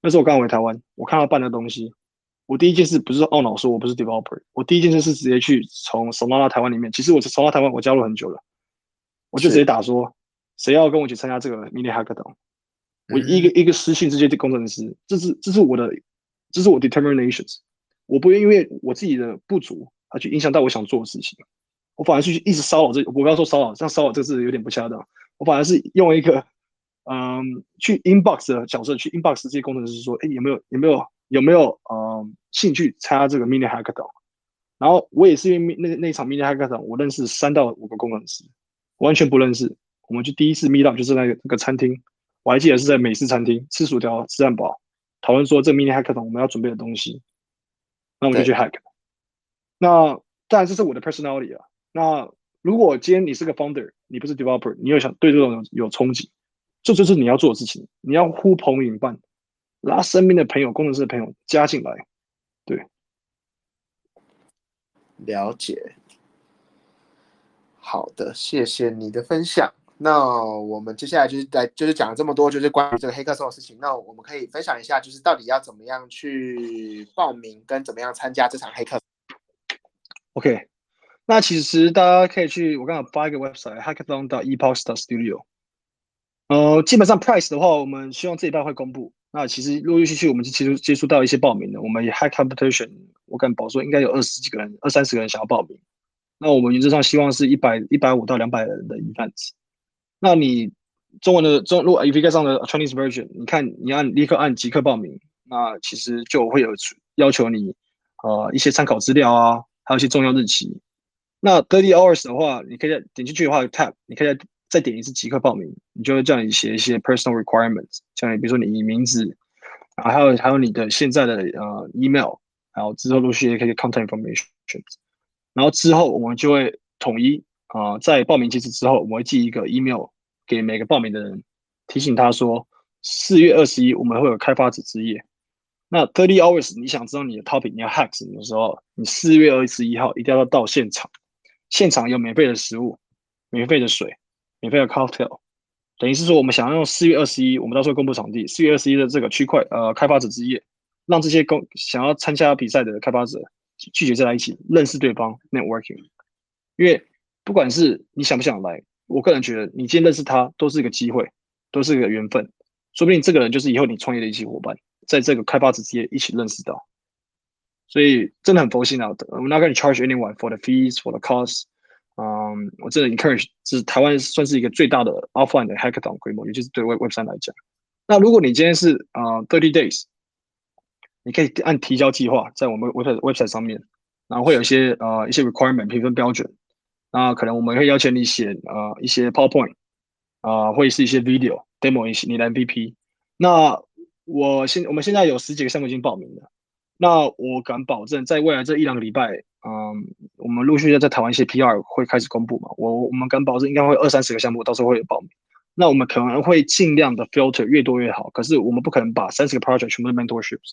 那时候我刚回台湾，我看到办的东西，我第一件事不是懊恼说我不是 developer，我第一件事是直接去从 Solana 台湾里面，其实我是 Solana 台湾我加入很久了，我就直接打说谁要跟我一起参加这个 mini hackathon，我一个一个私信这些工程师，这是这是我的这是我 determinations，我不会因为我自己的不足而去影响到我想做的事情，我反而去一直骚扰这，我不要说骚扰，这骚扰这个字有点不恰当。我反而是用一个，嗯，去 inbox 的角色去 inbox 这些工程师说，哎，有没有有没有有没有嗯兴趣参加这个 mini hackathon？然后我也是因为那那场 mini hackathon，我认识三到五个工程师，完全不认识。我们就第一次 meet up 就是那个那个餐厅，我还记得是在美式餐厅吃薯条吃汉堡，讨论说这个 mini hackathon 我们要准备的东西，那我们就去 hack。那当然这是我的 personality 啊。那如果今天你是个 founder，你不是 developer，你又想对这种有有憧憬，这就是你要做的事情。你要呼朋引伴，拉身边的朋友、工程师的朋友加进来。对，了解。好的，谢谢你的分享。那我们接下来就是在，就是讲了这么多，就是关于这个黑客松的事情。那我们可以分享一下，就是到底要怎么样去报名，跟怎么样参加这场黑客。OK，那其实大家可以去我刚刚发一个 website hackathon 到 e p o s t studio。呃，基本上 price 的话，我们希望这一半会公布。那其实陆陆续续我们就接触接触到一些报名的，我们 hack competition，我敢保说应该有二十几个人，二三十个人想要报名。那我们原则上希望是一百一百五到两百人的 events。那你中文的中，如果 UVK 上的 Chinese version，你看你按立刻按即刻报名，那其实就会有要求你呃一些参考资料啊，还有一些重要日期。那 thirty hours 的话，你可以点进去的话，tab，你可以再再点一次即刻报名，你就会叫你写一些 personal requirements，像你比如说你名字，啊还有还有你的现在的呃 email，然后之后陆续也可以 contact information。然后之后我们就会统一啊，在报名截止之后，我们会寄一个 email 给每个报名的人，提醒他说四月二十一我们会有开发者之夜。那 thirty hours 你想知道你的 topic 你要 hack 什么时候，你四月二十一号一定要到现场，现场有免费的食物、免费的水、免费的 cocktail，等于是说我们想要用四月二十一，我们到时候公布场地，四月二十一的这个区块呃开发者之夜，让这些公想要参加比赛的开发者。聚集在一起，认识对方，networking。因为不管是你想不想来，我个人觉得你今天认识他都是一个机会，都是一个缘分。说不定这个人就是以后你创业的一起伙伴，在这个开发者之间一起认识到。所以真的很佛心啊！I'm not going to charge anyone for the fees for the cost。嗯，我真的 encourage，是台湾算是一个最大的 offline 的 hackathon 规模，尤其是对 Web Web 三来讲。那如果你今天是啊 thirty days。你可以按提交计划在我们 website website 上面，然后会有一些呃一些 requirement 评分标准，那可能我们会要求你写呃一些 PowerPoint，啊，会是一些 video demo 一些你的 MVP。那我现我们现在有十几个项目已经报名了，那我敢保证在未来这一两个礼拜，嗯，我们陆续要在台湾一些 PR 会开始公布嘛，我我们敢保证应该会二三十个项目到时候会有报名。那我们可能会尽量的 filter 越多越好，可是我们不可能把三十个 project 全部都 mentorships。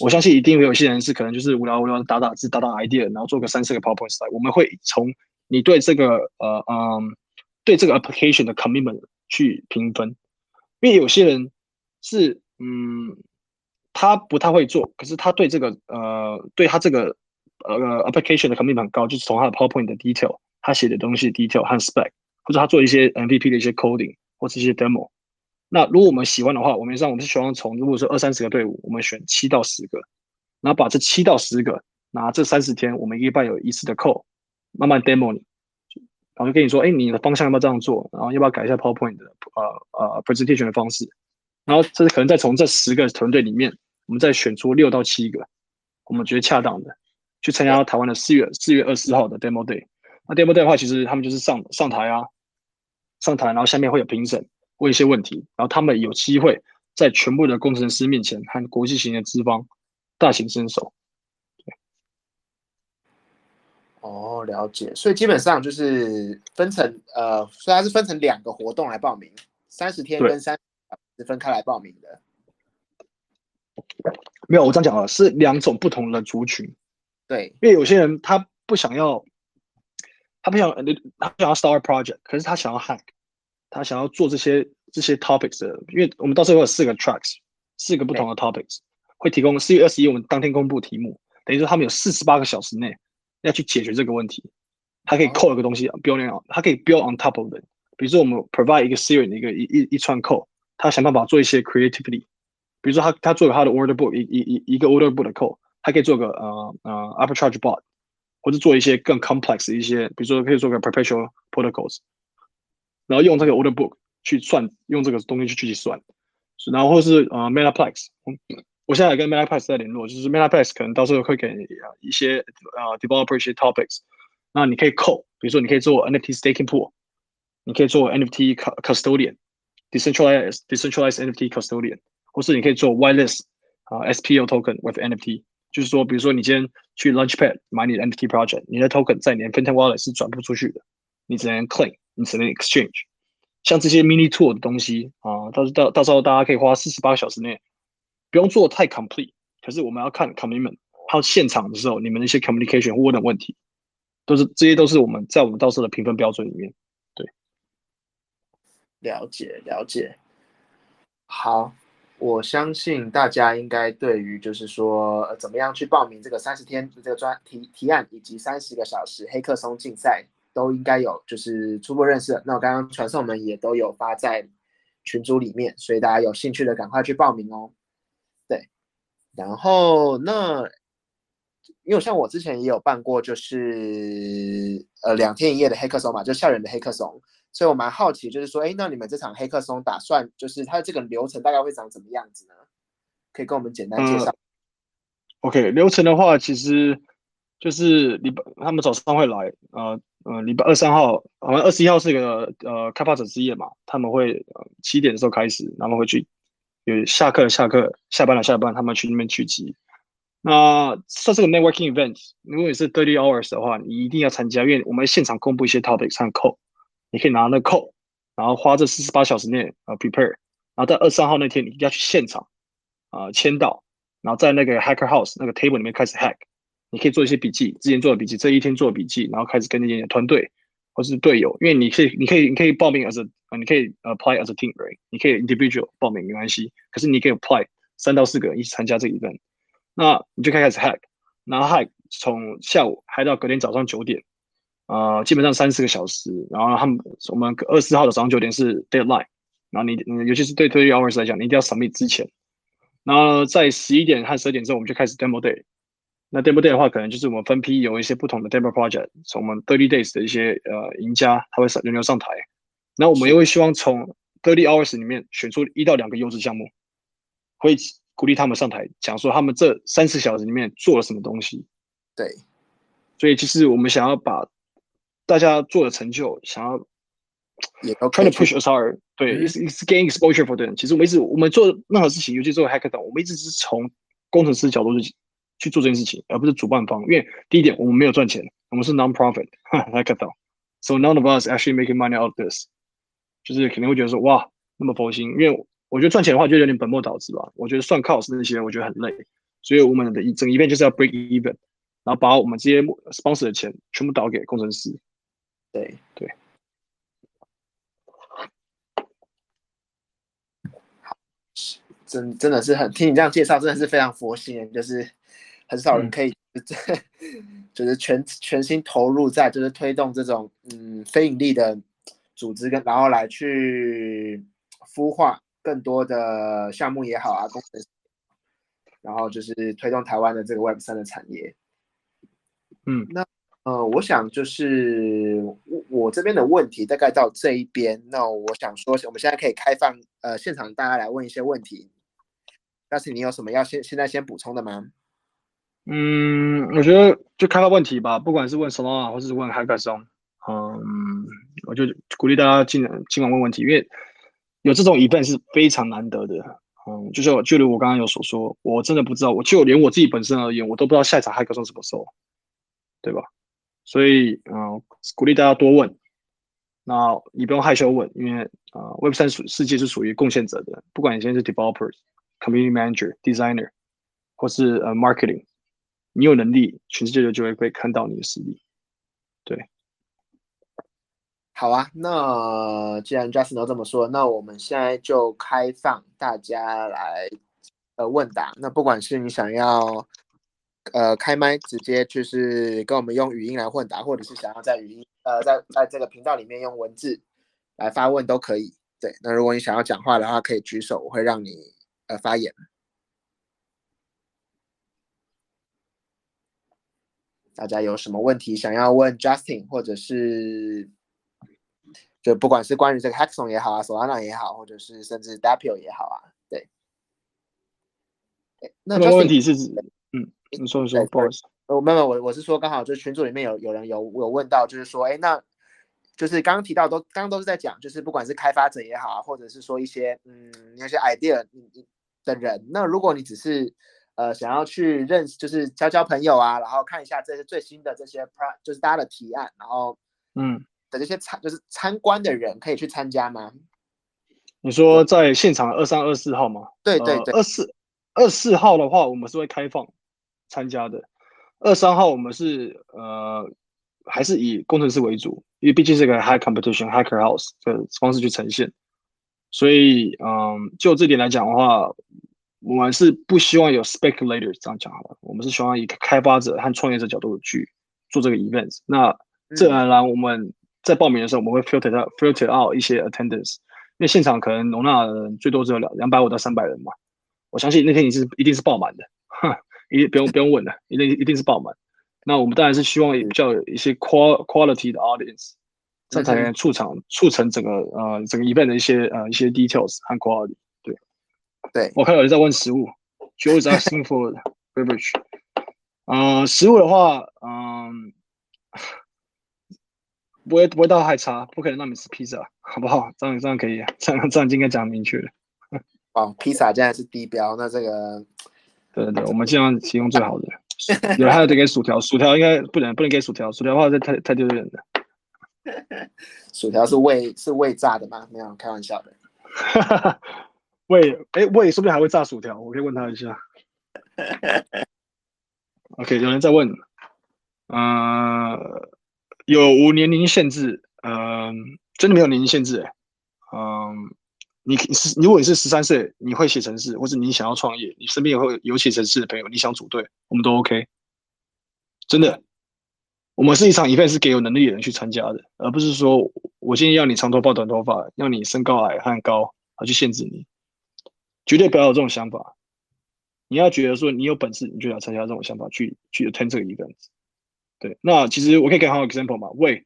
我相信一定会有些人是可能就是无聊无聊的打打字打打 idea，然后做个三四个 PowerPoint。我们会从你对这个呃嗯对这个 application 的 commitment 去评分，因为有些人是嗯他不太会做，可是他对这个呃对他这个呃 application 的 commitment 很高，就是从他的 PowerPoint 的 detail，他写的东西 detail 和 spec，或者他做一些 MVP 的一些 coding 或者一些 demo。那如果我们喜欢的话，我们上我们是希望从如果说二三十个队伍，我们选七到十个，然后把这七到十个拿这三十天，我们一个拜有一次的扣，慢慢 demo 你，然后就跟你说，哎，你的方向要不要这样做？然后要不要改一下 PowerPoint 的呃呃 presentation 的方式？然后这是可能再从这十个团队里面，我们再选出六到七个，我们觉得恰当的，去参加台湾的四月四月二十号的 demo day。那 demo day 的话，其实他们就是上上台啊，上台，然后下面会有评审。问一些问题，然后他们有机会在全部的工程师面前和国际型的资方大显身手。哦，了解。所以基本上就是分成呃，虽然是分成两个活动来报名，三十天跟三十分开来报名的。没有，我这样讲啊，是两种不同的族群。对，因为有些人他不想要，他不想他不想要 start project，可是他想要 hack。他想要做这些这些 topics 的，因为我们到时候有四个 tracks，四个不同的 topics，会提供四月二十一我们当天公布题目，等于说他们有四十八个小时内要去解决这个问题。它可以扣一个东西，build on，他可以 build on top of it。比如说我们 provide 一个 series 的一个一一一串 code，他想办法做一些 creativity。比如说他他做个他的 order book，一一一一个 order book 的 code，他可以做个呃呃 arbitrage bot，或者做一些更 complex 的一些，比如说可以做个 perpetual protocols。然后用这个 order book 去算，用这个东西去去算，然后或是呃 Metaplex，我现在跟 Metaplex 在联络，就是 Metaplex 可能到时候会给一些呃 developer 一些 topics，那你可以扣，比如说你可以做 NFT staking pool，你可以做 NFT custodian，decentralized decentralized NFT custodian，或是你可以做 whitelist 啊 SPO token with NFT，就是说，比如说你今天去 Launchpad 买你的 NFT project，你的 token 在你的 Phantom Wallet 是转不出去的，你只能 claim，你只能 exchange。像这些 mini tour 的东西啊，到时到到时候大家可以花四十八个小时内，不用做太 complete。可是我们要看 commitment，还有现场的时候你们那些 communication 或等问题，都是这些都是我们在我们到时候的评分标准里面。对，了解了解。好。我相信大家应该对于就是说，呃，怎么样去报名这个三十天的这个专提提案，以及三十个小时黑客松竞赛，都应该有就是初步认识。那我刚刚传送门也都有发在群组里面，所以大家有兴趣的赶快去报名哦。对，然后那因为像我之前也有办过，就是呃两天一夜的黑客松嘛，就校园的黑客松。所以我蛮好奇，就是说，哎，那你们这场黑客松打算，就是它的这个流程大概会长什么样子呢？可以跟我们简单介绍。OK，流程的话，其实就是礼拜他们早上会来，呃呃，礼拜二三号，好像二十一号是一个呃开发者之夜嘛，他们会七点的时候开始，他们会去有下课的下课，下班了下班，他们去那边聚集。那算是个 networking event，如果你是 thirty hours 的话，你一定要参加，因为我们现场公布一些 topics 和 code。你可以拿那 code，然后花这四十八小时内呃 prepare，然后在二十三号那天你一定要去现场啊签到，然后在那个 hacker house 那个 table 里面开始 hack，你可以做一些笔记，之前做的笔记，这一天做的笔记，然后开始跟那些团队或是队友，因为你可以你可以你可以报名 as a 你可以 apply as a team，right？你可以 individual 报名没关系，可是你可以 apply 三到四个人一起参加这一 event，那你就开始 hack，然后 hack 从下午 hack 到隔天早上九点。呃，基本上三四个小时，然后他们我们二十四号的早上九点是 deadline，然后你尤其是对 thirty hours 来讲，你一定要 submit 之前，然后在十一点和十二点之后，我们就开始 demo day。那 demo day 的话，可能就是我们分批有一些不同的 demo project，从我们 thirty days 的一些呃赢家，他会上轮流上台，那我们也会希望从 thirty hours 里面选出一到两个优质项目，会鼓励他们上台讲说他们这三十小时里面做了什么东西。对，所以其实我们想要把大家做的成就，想要也要 try to push us hard，对，is is gain exposure for them。其实我们一直我们做任何事情，尤其做 hackathon，我们一直是从工程师角度去去做这件事情，而不是主办方。因为第一点，我们没有赚钱，我们是 non-profit hackathon，so none of us actually making money out of this。就是肯定会觉得说，哇，那么佛心。因为我觉得赚钱的话，就有点本末倒置吧。我觉得算 cost 那些，我觉得很累。所以我们的一整一遍就是要 break even，然后把我们这些 sponsor 的钱全部倒给工程师。对对，好，真真的是很听你这样介绍，真的是非常佛心，就是很少人可以，就是全全心投入在就是推动这种嗯非盈利的组织跟然后来去孵化更多的项目也好啊，工程，然后就是推动台湾的这个 Web 三的产业，嗯，那。呃，我想就是我我这边的问题大概到这一边，那我想说，我们现在可以开放呃现场大家来问一些问题。但是你有什么要现现在先补充的吗？嗯，我觉得就开发问题吧，不管是问 Solana 或是问 Hackathon，嗯，我就鼓励大家尽尽管问问题，因为有这种 event 是非常难得的。嗯，就是就如我刚刚有所说，我真的不知道，我就连我自己本身而言，我都不知道下一场 Hackathon 什么时候，对吧？所以，嗯，鼓励大家多问。那你不用害羞问，因为啊，Web 三属世界是属于贡献者的。不管你现在是 developers、community manager、designer，或是呃 marketing，你有能力，全世界就就会会看到你的实力。对。好啊，那既然 Justin 都这么说，那我们现在就开放大家来呃问答。那不管是你想要。呃，开麦直接就是跟我们用语音来问答，或者是想要在语音呃，在在这个频道里面用文字来发问都可以。对，那如果你想要讲话的话，可以举手，我会让你呃发言。大家有什么问题想要问 Justin，或者是就不管是关于这个 Hackathon 也好啊，Solana 也好，或者是甚至 Dapio 也好啊，对。那问题是指？嗯你说你说，不好意思，我没有我我是说，刚好就是群组里面有有人有有问到，就是说，哎，那就是刚刚提到都刚刚都是在讲，就是不管是开发者也好啊，或者是说一些嗯那些 idea 的人，那如果你只是呃想要去认识，就是交交朋友啊，然后看一下这些最新的这些 pro，就是大家的提案，然后嗯，的这些参就是参观的人可以去参加吗？你说在现场二三二四号吗？对对对，二四二四号的话，我们是会开放参加的。二三号我们是呃还是以工程师为主，因为毕竟是个 high competition hacker house 的方式去呈现，所以嗯，就这点来讲的话，我们是不希望有 speculators 这样讲好了，我们是希望以开发者和创业者角度去做这个 event。那自然而然我们在报名的时候，我们会 filter 到 filter out 一些 attendance。因为现场可能容纳的人最多只有两两百五到三百人嘛，我相信那天你是一定是爆满的，一定不用不用问了，一定一定是爆满。那我们当然是希望有较有一些 qual quality 的 audience，这样才能促成促成整个呃整个 event 的一些呃一些 details 和 quality。对，我看有人在问食物 is asking for beverage。嗯，食物的话，嗯。不会不会到太差，不可能让你吃披萨，好不好？这样这样可以，这样这样应该讲明确了。哦，披萨现在是低标，那这个，对对对，我们尽量提供最好的。有还有得给薯条，薯条应该不能不能给薯条，薯条的话这太太丢人了。薯条是胃是胃炸的吗？没有，开玩笑的。胃哎胃是不是还会炸薯条？我可以问他一下。OK，有人在问，嗯。有无年龄限制？嗯，真的没有年龄限制哎。嗯，你是如果你是十三岁，你会写程式，或者你想要创业，你身边也会有写程式的朋友，你想组队，我们都 OK。真的，我们是一场 event 是给有能力的人去参加的，而不是说我今天要你长头发、短头发，要你身高矮和高，而去限制你。绝对不要有这种想法。你要觉得说你有本事，你就要参加这种想法去去 attend 这个 event。对，那其实我可以给好 example 嘛。魏，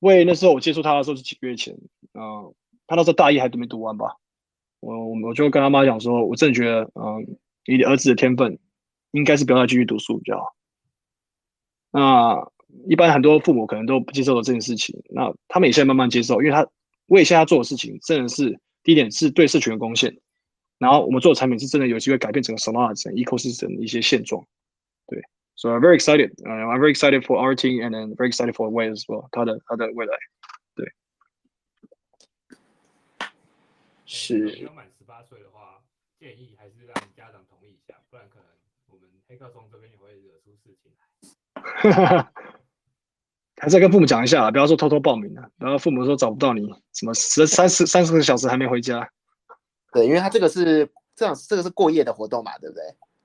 魏那时候我接触他的时候是几个月前，嗯，他那时候大一还都没读完吧。我我我就跟他妈讲说，我真的觉得，嗯，你儿子的天分应该是不要再继续读书比较好。那一般很多父母可能都不接受这件事情，那他们也现在慢慢接受，因为他魏现在做的事情真的是第一点是对社群的贡献，然后我们做的产品是真的有机会改变整个 Solana 整 ecosystem 的一些现状。对 So I'm very excited. Uh, I'm very excited for our team, and then very excited for as well. 他的他的未来，对。是。没有满十八岁的话，建议还是让家长同意一下，不然可能我们黑客松这边也会惹出事情来。还是要跟父母讲一下，不要说偷偷报名了，然后父母说找不到你，什么十三十三十个小时还没回家。对，因为它这个是这样，这个是过夜的活动嘛，对不对？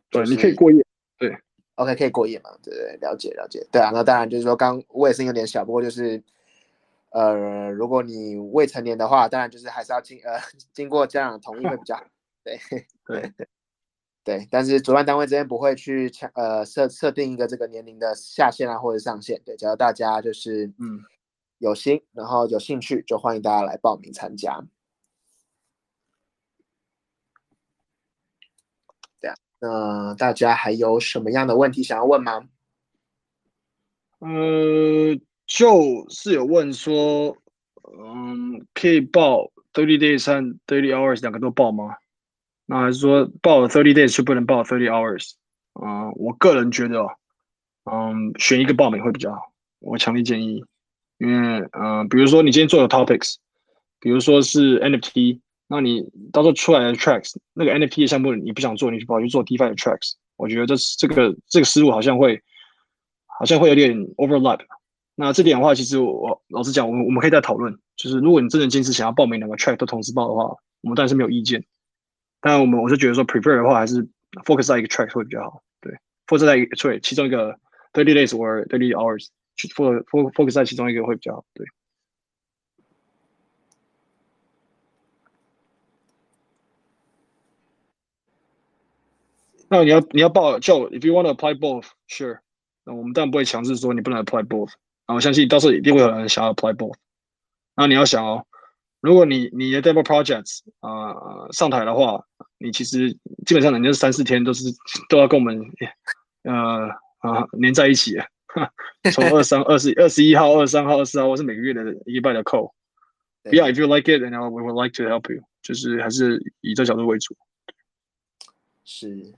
对，你可以过夜。对。OK，可以过夜嘛？对对，了解了解。对啊，那当然就是说，刚我也是有点小，不过就是，呃，如果你未成年的话，当然就是还是要经呃经过家长同意会比较好。对对 对，但是主办单位这边不会去强呃设设定一个这个年龄的下限啊或者上限。对，只要大家就是嗯有心，然后有兴趣，就欢迎大家来报名参加。那大家还有什么样的问题想要问吗？呃，就是有问说，嗯，可以报 thirty days 和 thirty hours 两个都报吗？那还是说报了 thirty days 就不能报 thirty hours？嗯，我个人觉得，嗯，选一个报名会比较好。我强烈建议，因为，嗯，比如说你今天做的 topics，比如说是 NFT。那你到时候出来的 tracks，那个 NFT 的项目你不想做，你跑去做 DeFi 的 tracks，我觉得这这个这个思路好像会好像会有点 overlap。那这点的话，其实我老实讲，我们我们可以再讨论。就是如果你真的坚持想要报名两个 track 都同时报的话，我们当然是没有意见。当然，我们我是觉得说 prefer 的话，还是 focus 在一个 track 会比较好。对，focus 在一个对其中一个 thirty days or thirty hours，去 focus focus 在其中一个会比较好。对。那你要你要报就 if you want to apply both, sure。那我们当然不会强制说你不能 apply both。那我相信到时候一定会有人想要 apply both。那你要想哦，如果你你的 demo projects 啊上台的话，你其实基本上人家是三四天都是都要跟我们呃啊连在一起。从二三二十二十一号、二十三号、二十四号，或是每个月的一半的扣。不要 if you like it, and we would like to help you。就是还是以这角度为主。是。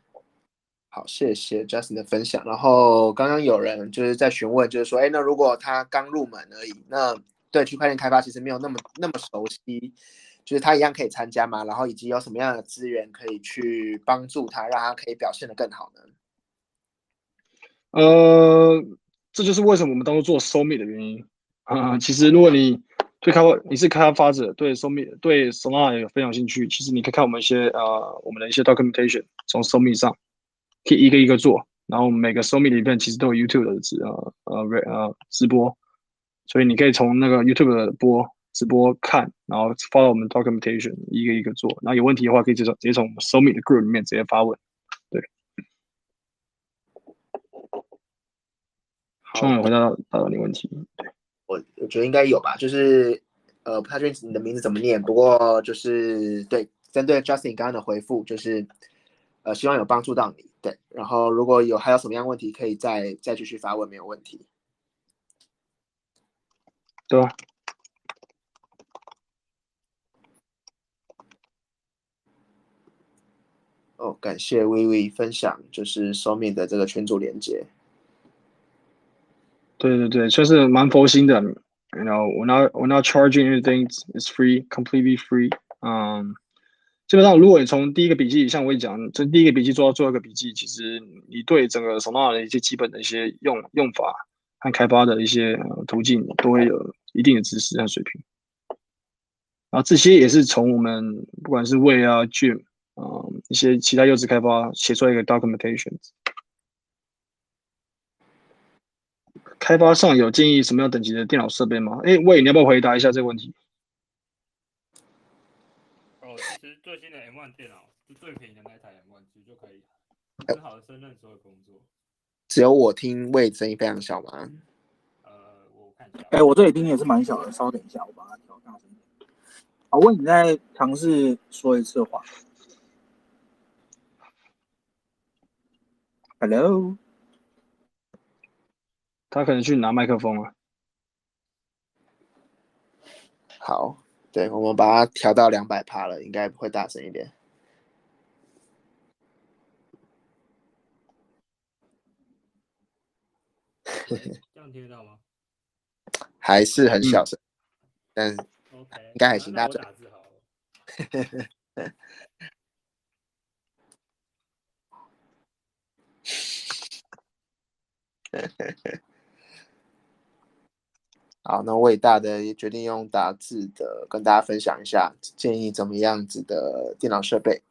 好，谢谢 Justin 的分享。然后刚刚有人就是在询问，就是说，哎，那如果他刚入门而已，那对区块链开发其实没有那么那么熟悉，就是他一样可以参加吗？然后以及有什么样的资源可以去帮助他，让他可以表现得更好呢？呃，这就是为什么我们当初做 Somi 的原因啊。其实如果你对开发你是开发者，对 Somi 对 Solana 有非常兴趣，其实你可以看我们一些呃我们的一些 documentation，从 Somi 上可以一个一个做。然后每个 Somi 里面其实都有 YouTube 的直呃呃呃直播，所以你可以从那个 YouTube 的播直播看，然后 follow 我们 documentation 一个一个做。然后有问题的话，可以直接直接从 Somi 的 group 里面直接发问。希望有回答到答到你问题。对我我觉得应该有吧，就是呃不太确定你的名字怎么念，不过就是对针对 Justin 刚刚的回复，就是呃希望有帮助到你。对，然后如果有还有什么样问题，可以再再继续发问，没有问题。对吧？哦，感谢微微分享，就是收面的这个群组连接。对对对，算是蛮佛心的。You know, we're not we're not charging anything. It's free, completely free. 嗯，基本上如果你从第一个笔记，像我讲，从第一个笔记做到最后一个笔记，其实你对整个 Solana 的一些基本的一些用用法和开发的一些途径，都会有一定的知识和水平。然后这些也是从我们不管是 Way 啊、Jim 嗯一些其他优质开发写出来一个 documentation。开发上有建议什么样等级的电脑设备吗？哎，喂，你要不要回答一下这个问题？哦，其实最新的 M1 电脑是最便宜的那台 M1，其实就可以很好的胜任所有工作。只有我听位声音非常小吗？呃，我看一下。哎，我这里听也是蛮小的，稍等一下，我把它调大声点。好，问你再尝试说一次话。Hello。他可能去拿麦克风了。好，对我们把它调到两百帕了，应该会大声一点。这样听得到吗？还是很小声，但 OK，应该还行，大家。好了。好，那伟大的也决定用打字的跟大家分享一下，建议怎么样子的电脑设备。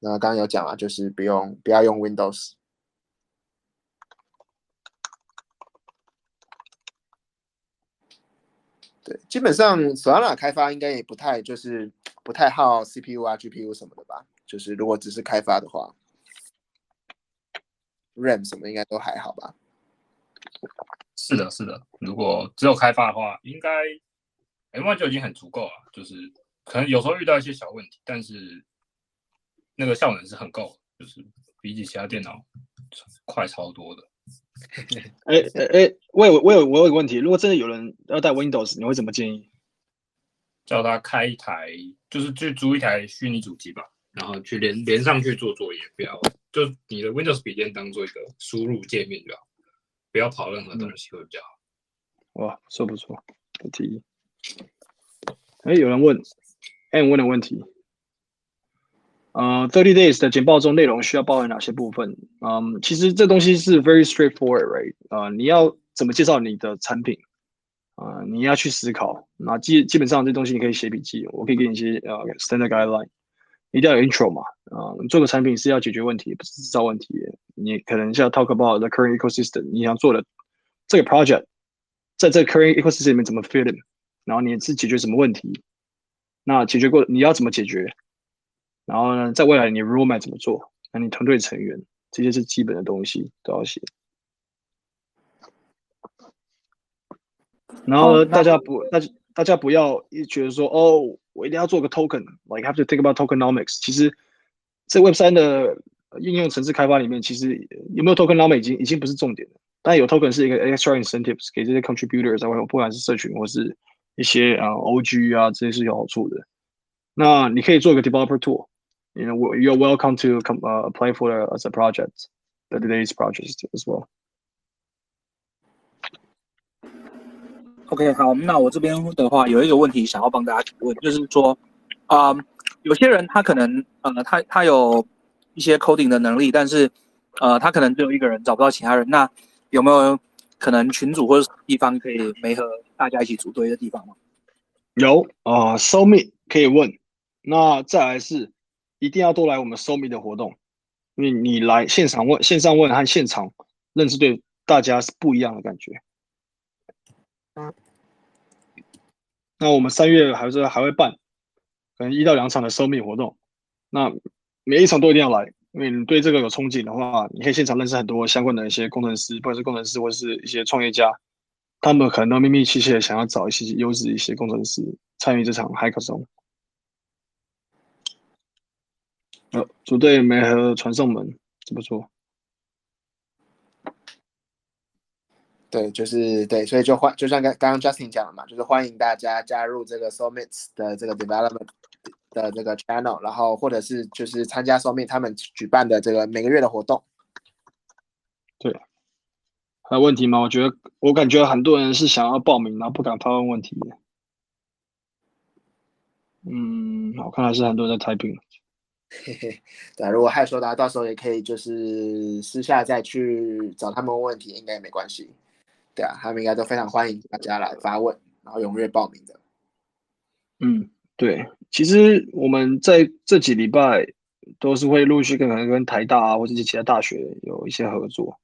那刚刚有讲了，就是不用不要用 Windows。对，基本上 Solana 开发应该也不太就是不太耗 CPU 啊 GPU 什么的吧？就是如果只是开发的话，RAM 什么应该都还好吧？是的，是的。如果只有开发的话，应该 M1 就已经很足够了。就是可能有时候遇到一些小问题，但是那个效能是很够，就是比起其他电脑快超多的。哎哎哎，我有我有我有个问题，如果真的有人要带 Windows，你会怎么建议？叫他开一台，就是去租一台虚拟主机吧，然后去连连上去做作业，不要就你的 Windows 笔电当做一个输入界面就好。不要跑任何东西会比较好。哇，不错不错，不提议。哎，有人问，M 问的问题。呃，Thirty Days 的简报中内容需要包含哪些部分？嗯，其实这东西是 very straightforward，right？呃，你要怎么介绍你的产品？啊，你要去思考。那基基本上这东西你可以写笔记，我可以给你一些呃 standard guideline。一定要有 intro 嘛？啊，做个产品是要解决问题，不是制造问题。你可能要 talk about the current ecosystem，你想做的这个 project，在这 current ecosystem 里面怎么 fit in，然后你是解决什么问题？那解决过你要怎么解决？然后呢，在未来你 roadmap 怎么做？那你团队成员这些是基本的东西都要写。然后大家不，大家大家不要一觉得说哦。我一定要做个 token，like have to think about tokenomics。其实，在 Web 三的应用程式开发里面，其实有没有 token 捞美已经已经不是重点了。但有 token 是一个 extra incentives 给这些 contributors，不管是社群或是一些啊 OG 啊，这些是有好处的。那你可以做一个 developer tool，you know, you're welcome to come uh, apply for the, as a project, the today's project as well. OK，好，那我这边的话有一个问题想要帮大家提问，就是说，啊、有些人他可能呃，他他有一些 coding 的能力，但是呃，他可能只有一个人，找不到其他人。那有没有可能群组或者地方可以没和大家一起组队的地方吗？有啊、呃、，So Me 可以问，那再来是一定要多来我们 So Me 的活动，因为你来现场问、线上问和现场认识对大家是不一样的感觉。嗯那我们三月还是还会办，可能一到两场的 So Me 活动，那每一场都一定要来，因为你对这个有憧憬的话，你可以现场认识很多相关的一些工程师，不管是工程师或者是一些创业家。他们可能都秘密切切想要找一些优质一些工程师参与这场 hackathon。呃，组队没和传送门，这不错。对，就是对，所以就欢，就像刚刚刚 Justin 讲了嘛，就是欢迎大家加入这个 Soulmates 的这个 development 的这个 channel，然后或者是就是参加 Soulmate 他们举办的这个每个月的活动。对。还有问题吗？我觉得我感觉很多人是想要报名，然后不敢发问问题。嗯，我看还是很多人在 typing。嘿嘿，对，如果害羞的话，到时候也可以就是私下再去找他们问问题，应该也没关系。对啊，他们应该都非常欢迎大家来发问，然后踊跃报名的。嗯，对，其实我们在这几礼拜都是会陆续跟可能跟台大啊，或者是其他大学有一些合作。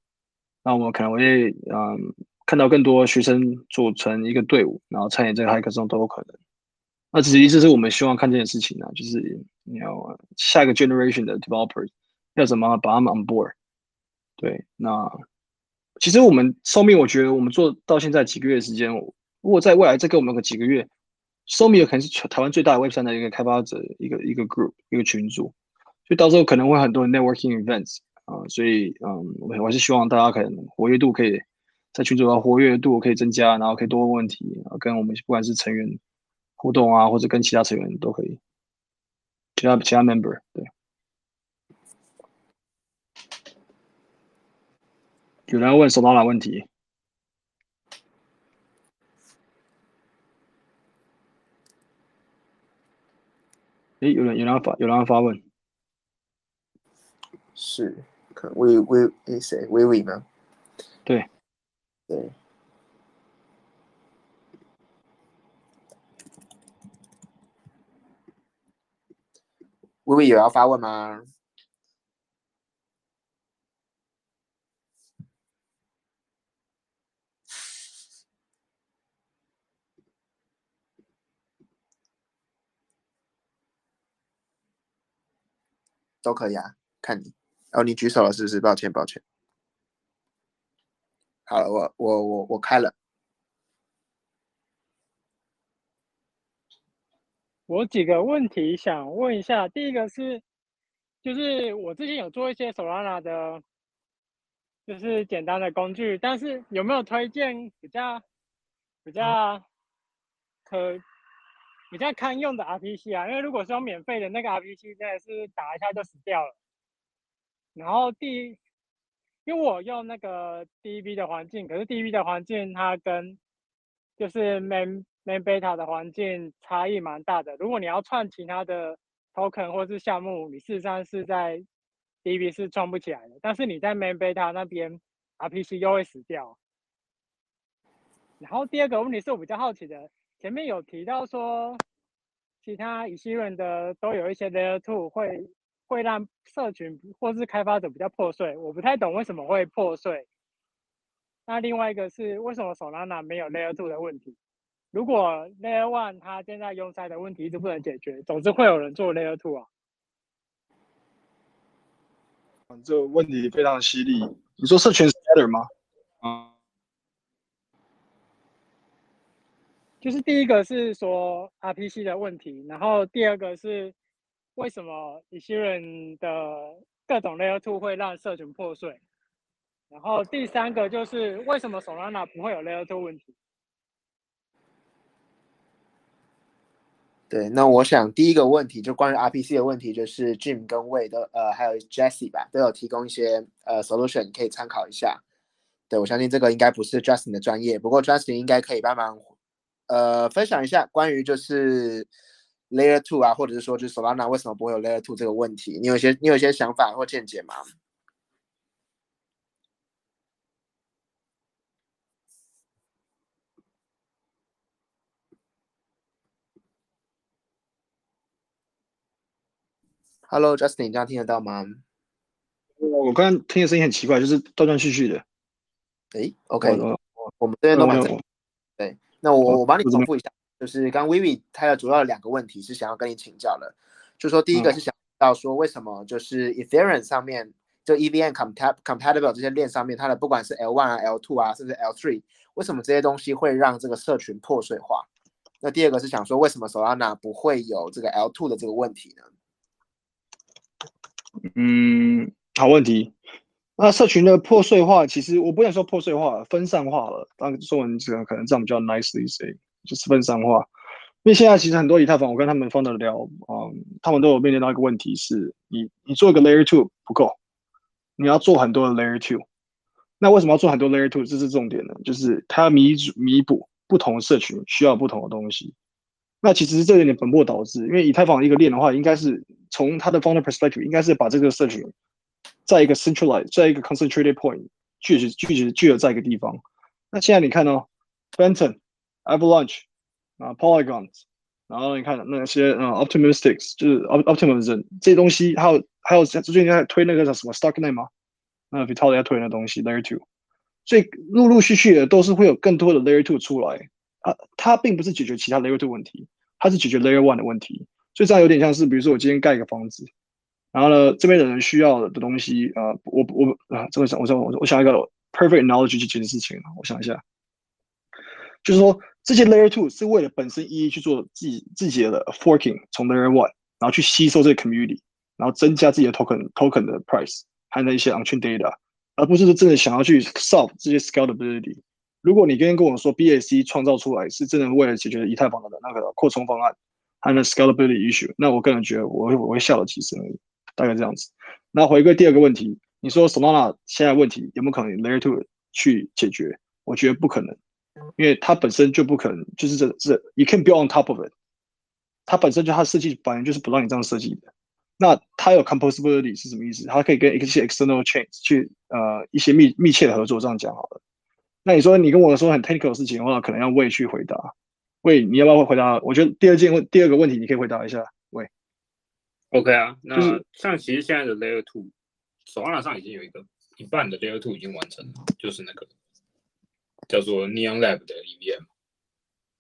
那我们可能会嗯看到更多学生组成一个队伍，然后参与这个 hackathon 都有可能。那其实这是我们希望看见的事情呢、啊，就是你要下一个 generation 的 developer 要怎么把他们 on board。对，那其实我们寿命，我觉得我们做到现在几个月时间，如果在未来再给我们个几个月，寿命可能是全台湾最大的 Web 三的一个开发者一个一个 group 一个群组，所以到时候可能会很多 networking events。啊、所以嗯，我我还是希望大家可能活跃度可以在群组的活跃度可以增加，然后可以多问问题，然后跟我们不管是成员互动啊，或者跟其他成员都可以，其他其他 member 对。有人要问手拿哪问题？诶，有人有人发有人发问。是，可能微微诶谁微微吗？对，对。微微有要发问吗？都可以啊，看你。哦，你举手了是不是？抱歉，抱歉。好了，我我我我开了。我几个问题想问一下，第一个是，就是我之前有做一些 Solana 的，就是简单的工具，但是有没有推荐比较比较可比较堪用的 RPC 啊？因为如果说免费的那个 RPC 真的是打一下就死掉了。然后第，因为我用那个 DB 的环境，可是 DB 的环境它跟就是 Main Main Beta 的环境差异蛮大的。如果你要串其他的 token 或是项目，你事实上是在 DB 是串不起来的。但是你在 Main Beta 那边 RPC 又会死掉。然后第二个问题是我比较好奇的，前面有提到说，其他以西人的都有一些 Layer Two 会。会让社群或是开发者比较破碎，我不太懂为什么会破碎。那另外一个是为什么 Solana 没有 Layer Two 的问题？如果 Layer One 它现在用塞的问题一直不能解决，总之会有人做 Layer Two 啊。这个问题非常犀利。你说社群 Scatter 吗？嗯，就是第一个是说 RPC 的问题，然后第二个是。为什么以西人的各种 Layer Two 会让社群破碎？然后第三个就是为什么 Solana 不会有 Layer Two 问题？对，那我想第一个问题就关于 RPC 的问题，就是 Jim 跟 Wade 都呃还有 Jesse 吧，都有提供一些呃 solution，可以参考一下。对我相信这个应该不是 Justin 的专业，不过 Justin 应该可以帮忙呃分享一下关于就是 Layer Two 啊，或者是说就是 Solana 为什么不会有 Layer Two 这个问题，你有一些你有一些想法或见解吗？Hello Justin，你这样听得到吗？我刚刚听的声音很奇怪，就是断断续续的。诶 o k 我我们这边都蛮我正。对，那我我帮你重复一下，就是刚 Vivi 他的主要的两个问题是想要跟你请教的，就说第一个嗯是想到说为什么就是 Ethereum 上面就 EVM compat compatible 这些链上面，它的不管是 L one 啊、L two 啊，甚至 L three，为什么这些东西会让这个社群破碎化？那第二个是想说为什么 Solana 不会有这个 L two 的这个问题呢？嗯，好问题。那社群的破碎化，其实我不想说破碎化，分散化了。当中文这个可能这样比较 nicely say，就是分散化。因为现在其实很多以太坊，我跟他们放的聊，嗯，他们都有面临到一个问题是，你你做一个 layer two 不够，你要做很多的 layer two。那为什么要做很多 layer two？这是重点呢，就是它要弥补弥补不同社群需要不同的东西。那其实这有点本末倒置，因为以太坊一个链的话，应该是从它的 founder perspective，应该是把这个社群在一个 centralized，在一个 concentrated point 聚集聚集聚合在一个地方。那现在你看哦、Benton、Avalanche 啊，Polygons，然后你看那些呃 Optimistics，就是 Optimism 这些东西，还有还有最近在推那个叫什么 Stocknet 吗？那 Vitalik 推那东西 Layer Two，所以陆陆续续的都是会有更多的 Layer Two 出来。啊，它并不是解决其他 Layer Two 问题，它是解决 Layer One 的问题。所以这样有点像是，比如说我今天盖一个房子，然后呢，这边的人需要的东西，呃，我我啊，这个想，我想我我想一个 perfect knowledge 去解决事情，我想一下，就是说这些 Layer Two 是为了本身意义去做自己自己的 forking，从 Layer One，然后去吸收这个 community，然后增加自己的 token token 的 price 和那一些 on-chain data，而不是真的想要去 solve 这些 scalability。如果你今天跟我说 BAC 创造出来是真的为了解决以太坊的那个扩充方案和那 scalability issue，那我个人觉得我会我会笑了几声而已，大概这样子。那回归第二个问题，你说 Solana 现在问题有没有可能 Layer Two 去解决？我觉得不可能，因为它本身就不可能，就是这这 you can build on top of it，它本身就它设计反正就是不让你这样设计的。那它有 composability 是什么意思？它可以跟一些 external chains 去呃一些密密切的合作，这样讲好了。那你说你跟我说很 technical 的事情的话，可能要魏去回答。魏，你要不要回答？我觉得第二件问第二个问题你可以回答一下。魏，OK 啊，那像其实现在的 Layer Two，手腕上已经有一个一半的 Layer Two 已经完成了，就是那个叫做 Neon Lab 的 EVM。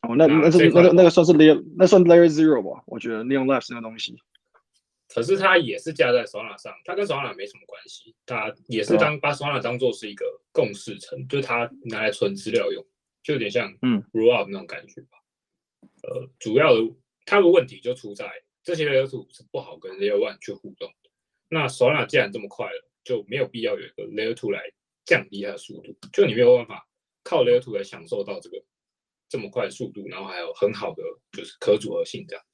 哦，那那那是那个那个算是 layer 那算 layer zero 吧？我觉得 Neon Labs 那个东西。可是它也是架在 Solana 上，它跟 Solana 没什么关系，它也是当把 Solana 当做是一个共识层，就是它拿来存资料用，就有点像嗯 Rollup 那种感觉吧。呃，主要的它的问题就出在这些 Layer Two 是不好跟 Layer One 去互动的。那 Solana 既然这么快了，就没有必要有一个 Layer Two 来降低它的速度，就你没有办法靠 Layer Two 来享受到这个这么快的速度，然后还有很好的就是可组合性这样。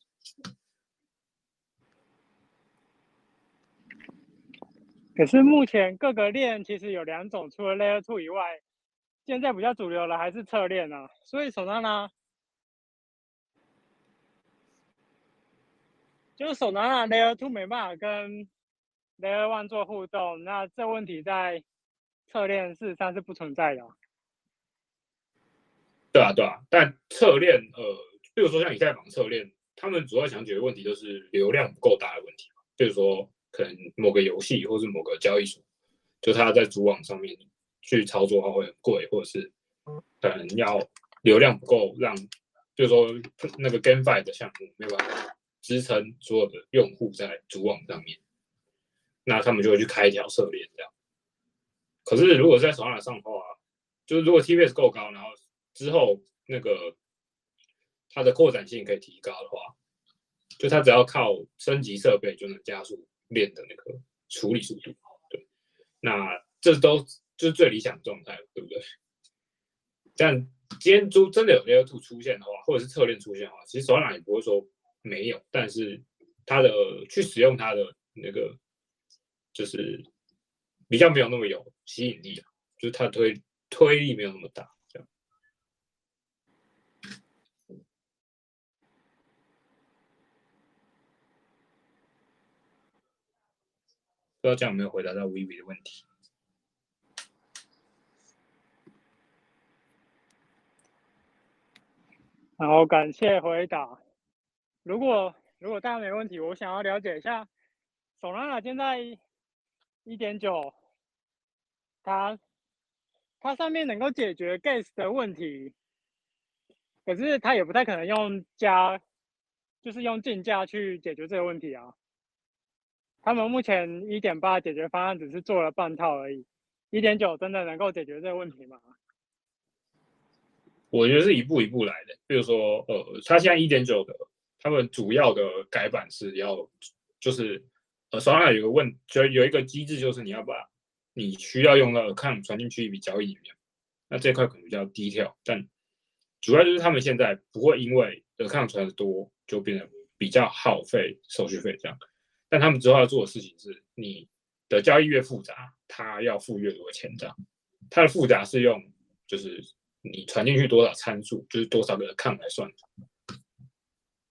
可是目前各个链其实有两种，除了 Layer Two 以外，现在比较主流的还是侧链啊。所以手上呢，就是手拿 Layer Two 没办法跟 Layer One 做互动，那这问题在侧链事实上是不存在的。对啊，对啊，但侧链，呃，比如说像以太坊侧链，他们主要想解决问题就是流量不够大的问题嘛。就是说，可能某个游戏或是某个交易所，就它在主网上面去操作的话会很贵，或者是可能要流量不够让，就是说那个 GameFi 的项目没有办法支撑所有的用户在主网上面，那他们就会去开一条侧链这样。可是如果在索拉上的话，就是如果 TPS 够高，然后之后那个它的扩展性可以提高的话，就它只要靠升级设备就能加速链的那个处理速度。对，那这都就是最理想的状态，对不对？但今天就真的有 Layer Two 出现的话，或者是侧链出现的话，其实 s o l a 也不会说没有，但是它的去使用它的那个就是比较没有那么有吸引力啊，就是它推推力没有那么大，这样。不知道这样有没有回答到 Vivi 的问题？然后感谢回答。如果如果大家没问题，我想要了解一下，Solana 现在一点九，它它上面能够解决 Gas 的问题，可是它也不太可能用加，就是用竞价去解决这个问题啊。他们目前一点八解决方案只是做了半套而已，一点九真的能够解决这个问题吗？我觉得是一步一步来的。比如说，呃，它现在一点九的，他们主要的改版是要，就是呃，手上有个问，就有一个机制，就是你要把你需要用到的 account 传进去一笔交易里面。那这块可能比较低调，但主要就是他们现在不会因为 account 传的多就变得比较耗费手续费这样。但他们之后要做的事情是，你的交易越复杂，他要付越多钱这样。它的复杂是用就是。你传进去多少参数，就是多少个抗来算的。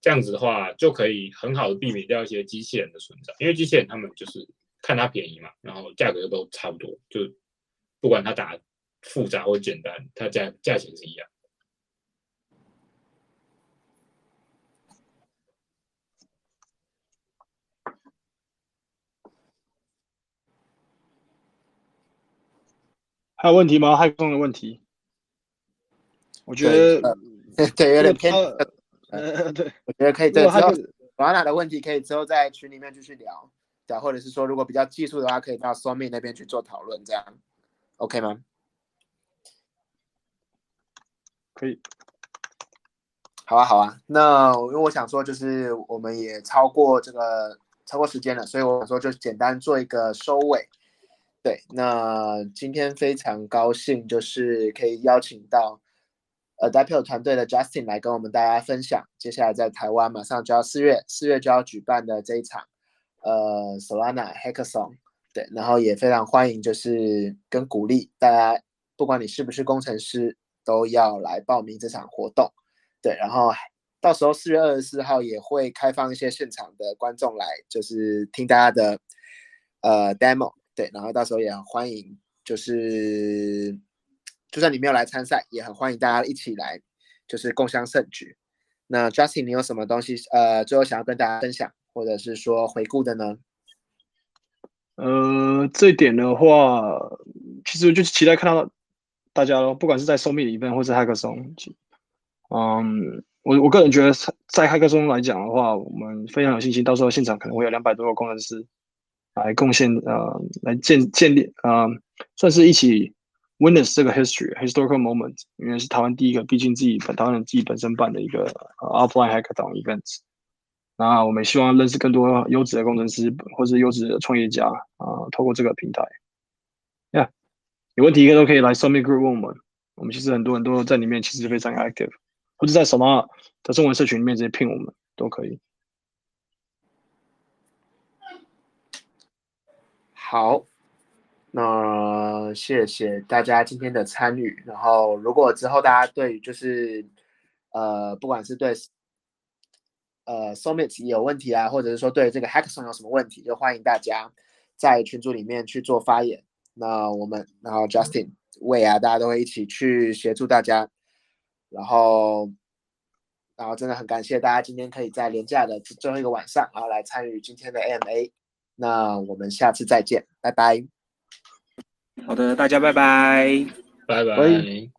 这样子的话，就可以很好的避免掉一些机器人的存在，因为机器人他们就是看它便宜嘛，然后价格都差不多，就不管它打复杂或简单，它价价钱是一样。还有问题吗？还有问题？我觉得对有点偏，呃，对，我觉得可以。之后瓦纳的问题可以之后在群里面继续聊，对，或者是说如果比较技术的话，可以到 s o m i 那边去做讨论，这样 OK 吗？可以。好啊，好啊。那因为我想说，就是我们也超过这个超过时间了，所以我想说就简单做一个收尾。对，那今天非常高兴，就是可以邀请到。呃 d a p i l 团队的 Justin 来跟我们大家分享，接下来在台湾马上就要四月四月就要举办的这一场呃 Solana Hackathon，对，然后也非常欢迎，就是跟鼓励大家，不管你是不是工程师，都要来报名这场活动，对，然后到时候四月二十四号也会开放一些现场的观众来，就是听大家的呃 demo，对，然后到时候也欢迎，就是。就算你没有来参赛，也很欢迎大家一起来，就是共襄盛举。那 Justin，你有什么东西呃，最后想要跟大家分享，或者是说回顾的呢？呃，这一点的话，其实就期待看到大家咯，不管是在 s o m i 里面，或是 Hackathon。嗯，我我个人觉得，在 Hackathon 来讲的话，我们非常有信心，到时候现场可能会有两百多个工程师来贡献，呃，来建建立，呃，算是一起。Witness 这个 history historical moment，因为是台湾第一个，毕竟自己本台湾自己本身办的一个 offline hackathon events。那我们希望认识更多优质的工程师或者优质的创业家啊，透过这个平台。Yeah，有问题都可以来 Summit Group 问我们。我们其实很多人都在里面，其实非常 active，或者在什么的中文社群里面直接聘我们都可以。好。那谢谢大家今天的参与。然后，如果之后大家对于就是呃，不管是对呃 s o m i t 有问题啊，或者是说对这个 Hackathon 有什么问题，就欢迎大家在群组里面去做发言。那我们，然后 Justin、魏啊，大家都会一起去协助大家。然后，然后真的很感谢大家今天可以在廉价的最后一个晚上然后来参与今天的 AMA。那我们下次再见，拜拜。好的，大家拜拜，拜拜。